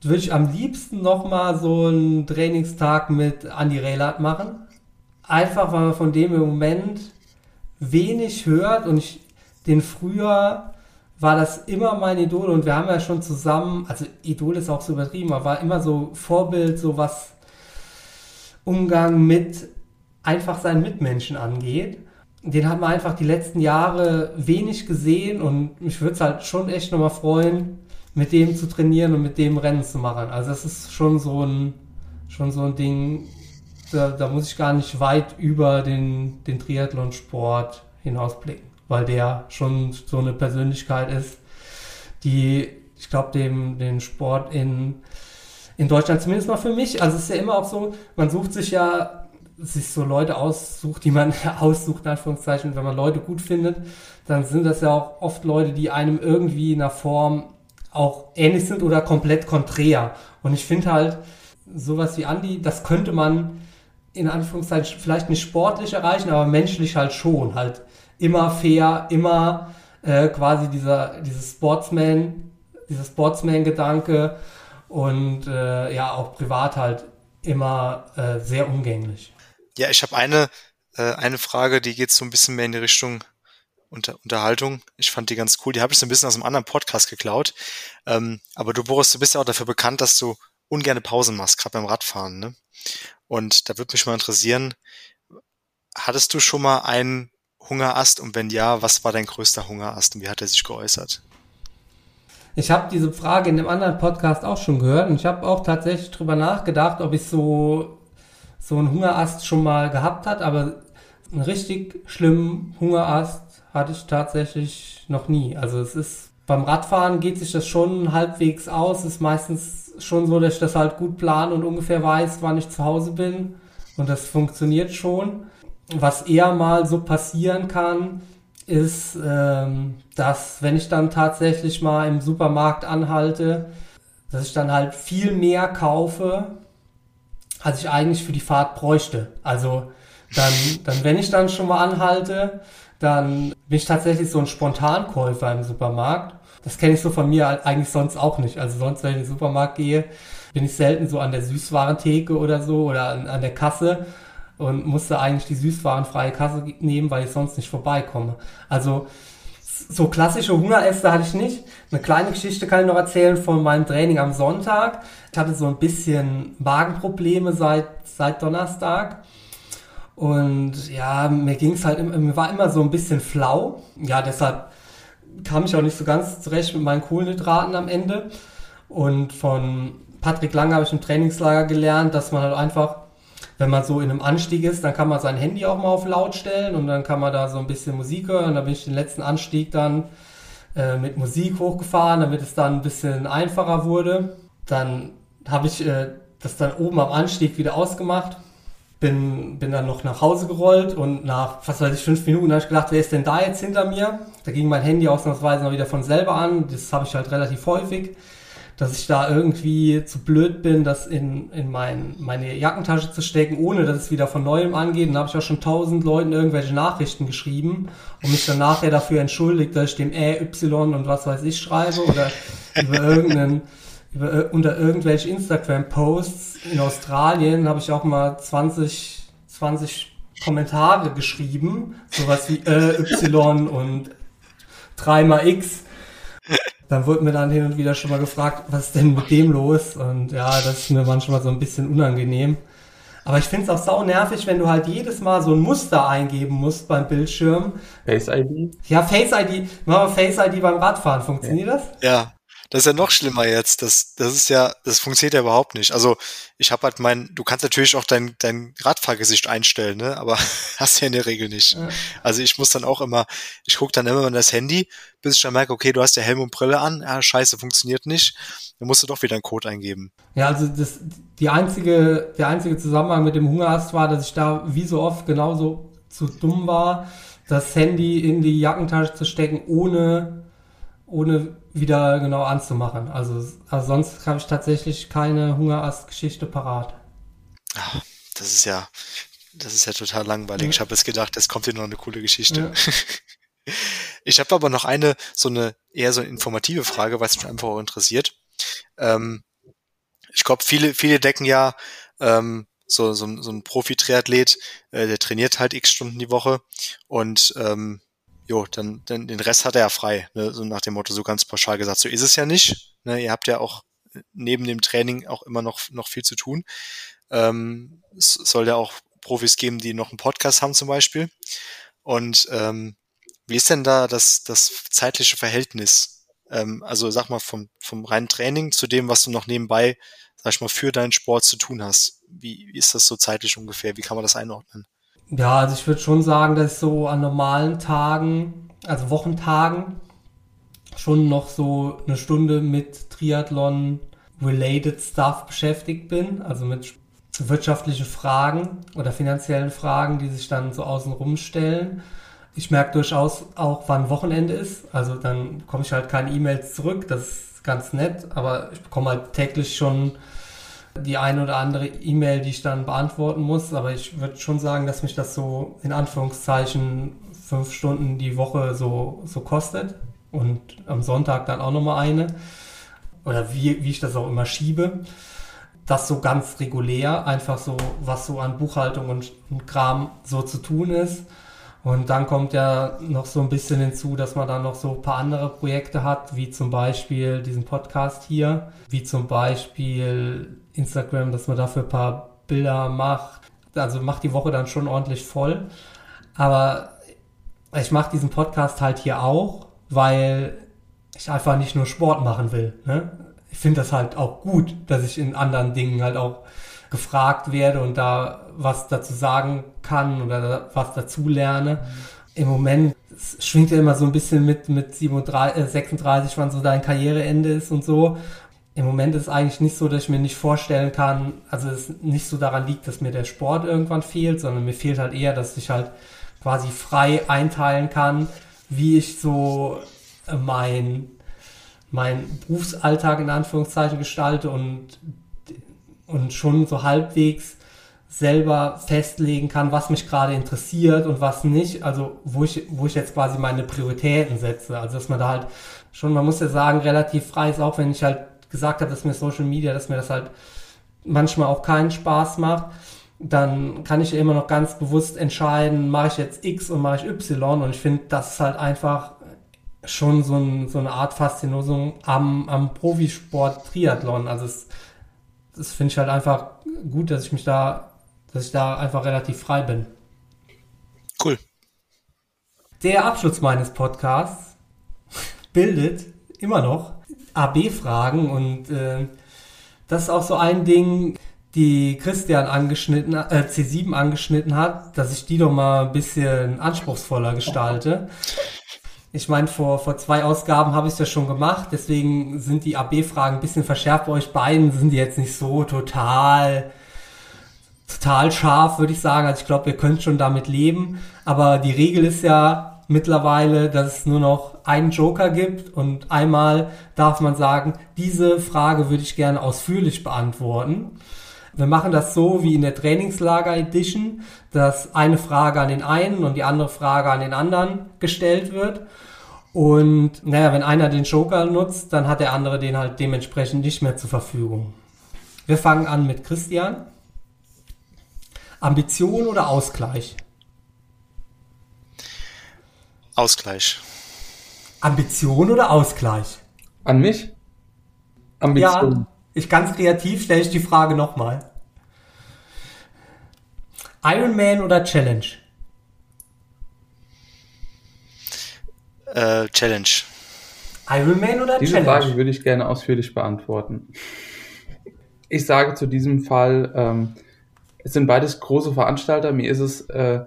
würde ich am liebsten nochmal so einen Trainingstag mit Andy Relat machen. Einfach, weil man von dem im Moment wenig hört und ich den früher war das immer mein Idol und wir haben ja schon zusammen, also Idol ist auch so übertrieben, aber war immer so Vorbild, so was Umgang mit einfach seinen Mitmenschen angeht den hat man einfach die letzten Jahre wenig gesehen und mich würde es halt schon echt nochmal freuen, mit dem zu trainieren und mit dem Rennen zu machen. Also das ist schon so ein, schon so ein Ding, da, da muss ich gar nicht weit über den, den Triathlon-Sport hinausblicken, weil der schon so eine Persönlichkeit ist, die, ich glaube, dem, den Sport in, in Deutschland zumindest mal für mich, also es ist ja immer auch so, man sucht sich ja sich so Leute aussucht, die man aussucht, in Anführungszeichen, wenn man Leute gut findet, dann sind das ja auch oft Leute, die einem irgendwie in einer Form auch ähnlich sind oder komplett konträr. Und ich finde halt, sowas wie Andy, das könnte man in Anführungszeichen vielleicht nicht sportlich erreichen, aber menschlich halt schon. Halt immer fair, immer äh, quasi dieser, dieses Sportsman, dieser Sportsman-Gedanke und äh, ja, auch privat halt immer äh, sehr umgänglich. Ja, ich habe eine, äh, eine Frage, die geht so ein bisschen mehr in die Richtung Unter Unterhaltung. Ich fand die ganz cool. Die habe ich so ein bisschen aus einem anderen Podcast geklaut. Ähm, aber du, Boris, du bist ja auch dafür bekannt, dass du ungerne Pausen machst, gerade beim Radfahren. Ne? Und da würde mich mal interessieren, hattest du schon mal einen Hungerast und wenn ja, was war dein größter Hungerast und wie hat er sich geäußert? Ich habe diese Frage in einem anderen Podcast auch schon gehört und ich habe auch tatsächlich drüber nachgedacht, ob ich so, so einen Hungerast schon mal gehabt hat, aber einen richtig schlimmen Hungerast hatte ich tatsächlich noch nie. Also es ist beim Radfahren geht sich das schon halbwegs aus. Es ist meistens schon so, dass ich das halt gut plane und ungefähr weiß, wann ich zu Hause bin. Und das funktioniert schon. Was eher mal so passieren kann, ist, ähm, dass wenn ich dann tatsächlich mal im Supermarkt anhalte, dass ich dann halt viel mehr kaufe, als ich eigentlich für die Fahrt bräuchte. Also dann, dann wenn ich dann schon mal anhalte, dann bin ich tatsächlich so ein Spontankäufer im Supermarkt. Das kenne ich so von mir eigentlich sonst auch nicht. Also sonst, wenn ich in den Supermarkt gehe, bin ich selten so an der Süßwarentheke oder so oder an, an der Kasse und musste eigentlich die süßwarenfreie Kasse nehmen, weil ich sonst nicht vorbeikomme. Also so klassische Hungeräste hatte ich nicht. Eine kleine Geschichte kann ich noch erzählen von meinem Training am Sonntag. Ich hatte so ein bisschen Magenprobleme seit, seit Donnerstag. Und ja, mir ging es halt, mir war immer so ein bisschen flau. Ja, deshalb kam ich auch nicht so ganz zurecht mit meinen Kohlenhydraten am Ende. Und von Patrick Lange habe ich im Trainingslager gelernt, dass man halt einfach, wenn man so in einem Anstieg ist, dann kann man sein Handy auch mal auf laut stellen und dann kann man da so ein bisschen Musik hören. Da bin ich den letzten Anstieg dann äh, mit Musik hochgefahren, damit es dann ein bisschen einfacher wurde. Dann habe ich äh, das dann oben am Anstieg wieder ausgemacht bin, bin dann noch nach Hause gerollt und nach, was weiß ich, fünf Minuten habe ich gedacht, wer ist denn da jetzt hinter mir? Da ging mein Handy ausnahmsweise noch wieder von selber an. Das habe ich halt relativ häufig, dass ich da irgendwie zu blöd bin, das in, in mein, meine Jackentasche zu stecken, ohne dass es wieder von neuem angeht. Und da habe ich auch schon tausend Leuten irgendwelche Nachrichten geschrieben und mich dann nachher dafür entschuldigt, dass ich dem Ä, Y und was weiß ich schreibe oder über irgendeinen über, unter irgendwelche Instagram-Posts in Australien habe ich auch mal 20, 20 Kommentare geschrieben, sowas wie äh, Y und 3 mal X. Dann wurde mir dann hin und wieder schon mal gefragt, was ist denn mit dem los? Und ja, das ist mir manchmal so ein bisschen unangenehm. Aber ich finde es auch sau nervig, wenn du halt jedes Mal so ein Muster eingeben musst beim Bildschirm. Face ID? Ja, Face ID. Machen wir Face ID beim Radfahren. Funktioniert ja. das? Ja, das ist ja noch schlimmer jetzt. Das, das ist ja, das funktioniert ja überhaupt nicht. Also ich habe halt mein, du kannst natürlich auch dein, dein Radfahrgesicht einstellen, ne? Aber hast ja in der Regel nicht. Ja. Also ich muss dann auch immer, ich gucke dann immer in das Handy, bis ich dann merke, okay, du hast ja Helm und Brille an, ja, scheiße, funktioniert nicht. Dann musst du doch wieder einen Code eingeben. Ja, also das, die einzige, der einzige Zusammenhang mit dem Hungerast war, dass ich da wie so oft genauso zu dumm war, das Handy in die Jackentasche zu stecken, ohne, ohne wieder genau anzumachen. Also, also sonst habe ich tatsächlich keine Hungerast-Geschichte parat. Ach, das ist ja, das ist ja total langweilig. Ja. Ich habe jetzt gedacht, es kommt hier noch eine coole Geschichte. Ja. Ich habe aber noch eine, so eine, eher so eine informative Frage, was mich einfach auch interessiert. Ähm, ich glaube, viele, viele decken ja ähm, so, so, so ein Profi-Triathlet, äh, der trainiert halt x Stunden die Woche und ähm, jo, dann, dann den Rest hat er ja frei. Ne? So nach dem Motto, so ganz pauschal gesagt, so ist es ja nicht. Ne? Ihr habt ja auch neben dem Training auch immer noch, noch viel zu tun. Ähm, es soll ja auch Profis geben, die noch einen Podcast haben zum Beispiel. Und ähm, wie ist denn da das, das zeitliche Verhältnis? Ähm, also sag mal vom, vom reinen Training zu dem, was du noch nebenbei, sag ich mal, für deinen Sport zu tun hast. Wie, wie ist das so zeitlich ungefähr? Wie kann man das einordnen? Ja, also ich würde schon sagen, dass so an normalen Tagen, also Wochentagen, schon noch so eine Stunde mit Triathlon-related Stuff beschäftigt bin, also mit wirtschaftlichen Fragen oder finanziellen Fragen, die sich dann so außenrum stellen. Ich merke durchaus auch, wann Wochenende ist. Also dann bekomme ich halt keine E-Mails zurück, das ist ganz nett, aber ich bekomme halt täglich schon die eine oder andere E-Mail, die ich dann beantworten muss. Aber ich würde schon sagen, dass mich das so in Anführungszeichen fünf Stunden die Woche so, so kostet. Und am Sonntag dann auch nochmal eine. Oder wie, wie ich das auch immer schiebe. Das so ganz regulär, einfach so, was so an Buchhaltung und, und Kram so zu tun ist. Und dann kommt ja noch so ein bisschen hinzu, dass man dann noch so ein paar andere Projekte hat, wie zum Beispiel diesen Podcast hier, wie zum Beispiel Instagram, dass man dafür ein paar Bilder macht. Also macht die Woche dann schon ordentlich voll. Aber ich mache diesen Podcast halt hier auch, weil ich einfach nicht nur Sport machen will. Ne? Ich finde das halt auch gut, dass ich in anderen Dingen halt auch gefragt werde und da was dazu sagen kann oder was dazu lerne. Im Moment schwingt ja immer so ein bisschen mit, mit 37, äh, 36, wann so dein Karriereende ist und so. Im Moment ist eigentlich nicht so, dass ich mir nicht vorstellen kann, also es nicht so daran liegt, dass mir der Sport irgendwann fehlt, sondern mir fehlt halt eher, dass ich halt quasi frei einteilen kann, wie ich so äh, mein, mein Berufsalltag in Anführungszeichen gestalte und, und schon so halbwegs selber festlegen kann, was mich gerade interessiert und was nicht, also wo ich, wo ich jetzt quasi meine Prioritäten setze. Also dass man da halt schon, man muss ja sagen, relativ frei ist, auch wenn ich halt gesagt habe, dass mir Social Media, dass mir das halt manchmal auch keinen Spaß macht, dann kann ich ja immer noch ganz bewusst entscheiden, mache ich jetzt X und mache ich Y und ich finde, das ist halt einfach schon so, ein, so eine Art Faszination am, am Profisport Triathlon. Also es, das finde ich halt einfach gut, dass ich mich da dass ich da einfach relativ frei bin. Cool. Der Abschluss meines Podcasts bildet immer noch AB-Fragen und äh, das ist auch so ein Ding, die Christian angeschnitten, äh, C7 angeschnitten hat, dass ich die doch mal ein bisschen anspruchsvoller gestalte. Ich meine, vor, vor zwei Ausgaben habe ich es ja schon gemacht, deswegen sind die AB-Fragen ein bisschen verschärft bei euch beiden, sind die jetzt nicht so total total scharf, würde ich sagen. Also ich glaube, ihr könnt schon damit leben. Aber die Regel ist ja mittlerweile, dass es nur noch einen Joker gibt und einmal darf man sagen, diese Frage würde ich gerne ausführlich beantworten. Wir machen das so wie in der Trainingslager Edition, dass eine Frage an den einen und die andere Frage an den anderen gestellt wird. Und naja, wenn einer den Joker nutzt, dann hat der andere den halt dementsprechend nicht mehr zur Verfügung. Wir fangen an mit Christian. Ambition oder Ausgleich? Ausgleich. Ambition oder Ausgleich? An mich? Ambition. Ja, ich ganz kreativ stelle ich die Frage nochmal. Ironman oder Challenge? Äh, Challenge. Ironman oder Diese Challenge? Diese Frage würde ich gerne ausführlich beantworten. Ich sage zu diesem Fall ähm, es sind beides große Veranstalter. Mir ist es äh,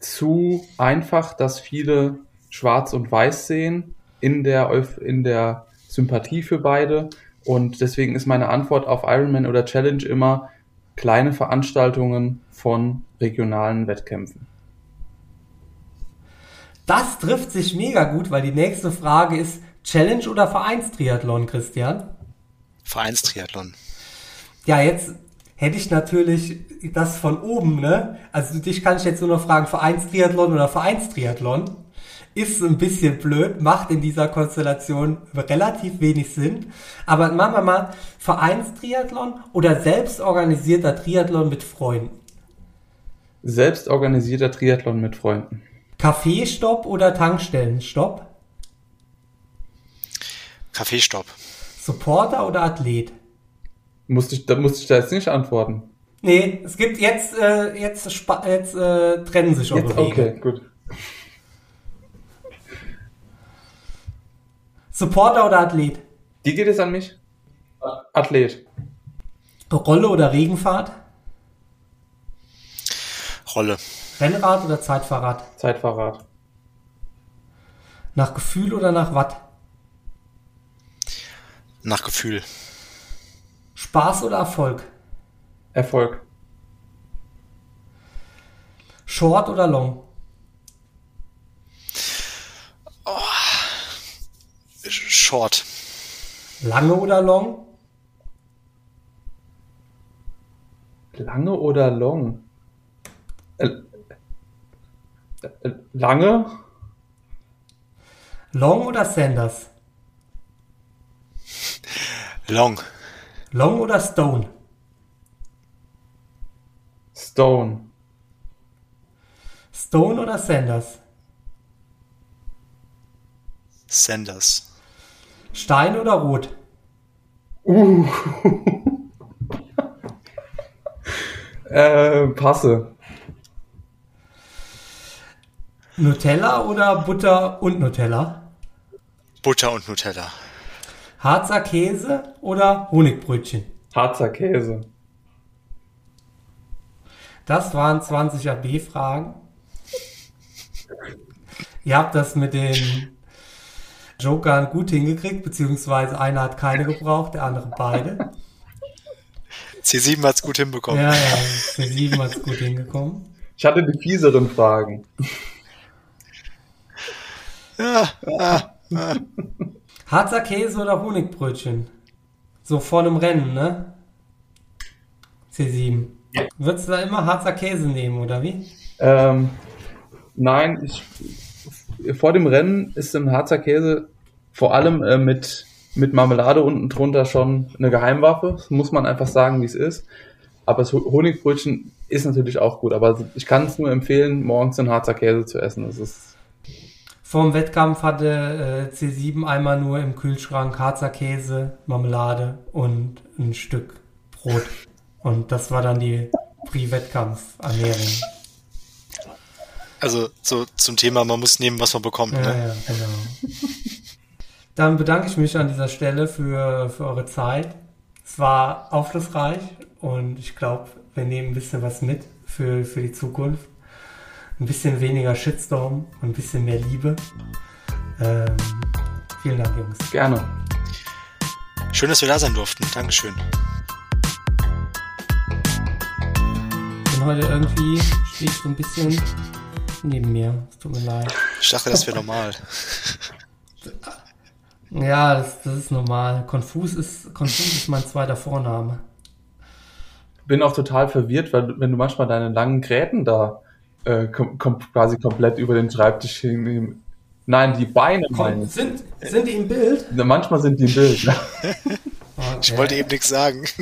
zu einfach, dass viele Schwarz und Weiß sehen in der, in der Sympathie für beide. Und deswegen ist meine Antwort auf Ironman oder Challenge immer kleine Veranstaltungen von regionalen Wettkämpfen. Das trifft sich mega gut, weil die nächste Frage ist Challenge oder Vereinstriathlon, Christian? Vereinstriathlon. Ja, jetzt hätte ich natürlich das von oben, ne? Also dich kann ich jetzt nur noch fragen, Vereinstriathlon oder Vereinstriathlon. Ist ein bisschen blöd, macht in dieser Konstellation relativ wenig Sinn. Aber machen wir mal Vereinstriathlon oder selbstorganisierter Triathlon mit Freunden. Selbstorganisierter Triathlon mit Freunden. Kaffeestopp oder Tankstellenstopp? Kaffeestopp. Supporter oder Athlet? Musste ich, da musste ich da jetzt nicht antworten. Nee, es gibt jetzt, äh, jetzt, jetzt äh, trennen sich eure Wege. Okay, gut. Supporter oder Athlet? Die geht es an mich? Athlet. Rolle oder Regenfahrt? Rolle. Rennrad oder Zeitfahrrad? Zeitfahrrad. Nach Gefühl oder nach Watt? Nach Gefühl. Spaß oder Erfolg? Erfolg. Short oder Long? Oh. Short. Lange oder Long? Lange oder Long? Äh, äh, lange? Long oder Sanders? Long. Long oder Stone? Stone. Stone oder Sanders? Sanders. Stein oder Rot? Uh. äh, passe. Nutella oder Butter und Nutella? Butter und Nutella. Harzer Käse oder Honigbrötchen? Harzer Käse. Das waren 20 AB-Fragen. Ihr habt das mit den Jokern gut hingekriegt, beziehungsweise einer hat keine gebraucht, der andere beide. C7 hat's gut hinbekommen. Ja, ja, C7 hat's gut hingekommen. Ich hatte die fieseren Fragen. Ja, ja, ja. Harzer Käse oder Honigbrötchen? So vor einem Rennen, ne? C7. Würdest du da immer Harzer Käse nehmen, oder wie? Ähm, nein, ich, vor dem Rennen ist ein Harzer Käse vor allem äh, mit, mit Marmelade unten drunter schon eine Geheimwaffe. Das muss man einfach sagen, wie es ist. Aber das Ho- Honigbrötchen ist natürlich auch gut. Aber ich kann es nur empfehlen, morgens einen Harzer Käse zu essen. Das ist Vor dem Wettkampf hatte äh, C7 einmal nur im Kühlschrank Harzer Käse, Marmelade und ein Stück Brot. Und das war dann die Pre-Wettkampf-Ernährung. Also so zum Thema, man muss nehmen, was man bekommt. Ja, Ne? ja, genau. Dann bedanke ich mich an dieser Stelle für, für eure Zeit. Es war aufschlussreich und ich glaube, wir nehmen ein bisschen was mit für, für die Zukunft. Ein bisschen weniger Shitstorm und ein bisschen mehr Liebe. Ähm, vielen Dank, Jungs. gerne. Schön, dass wir da sein durften. Dankeschön. bin heute irgendwie, stehe ich so ein bisschen neben mir. Es tut mir leid. Ich dachte, das wäre normal. Ja, das, das ist normal. Konfus ist, Konfus ist mein zweiter Vorname. Bin auch total verwirrt, weil wenn du manchmal deine langen Gräten da äh, kom kom quasi komplett über den Schreibtisch hin. Nein, die Beine Komm, sind, sind die im Bild? Manchmal sind die im Bild. Ne? Ich Okay. wollte eben nichts sagen.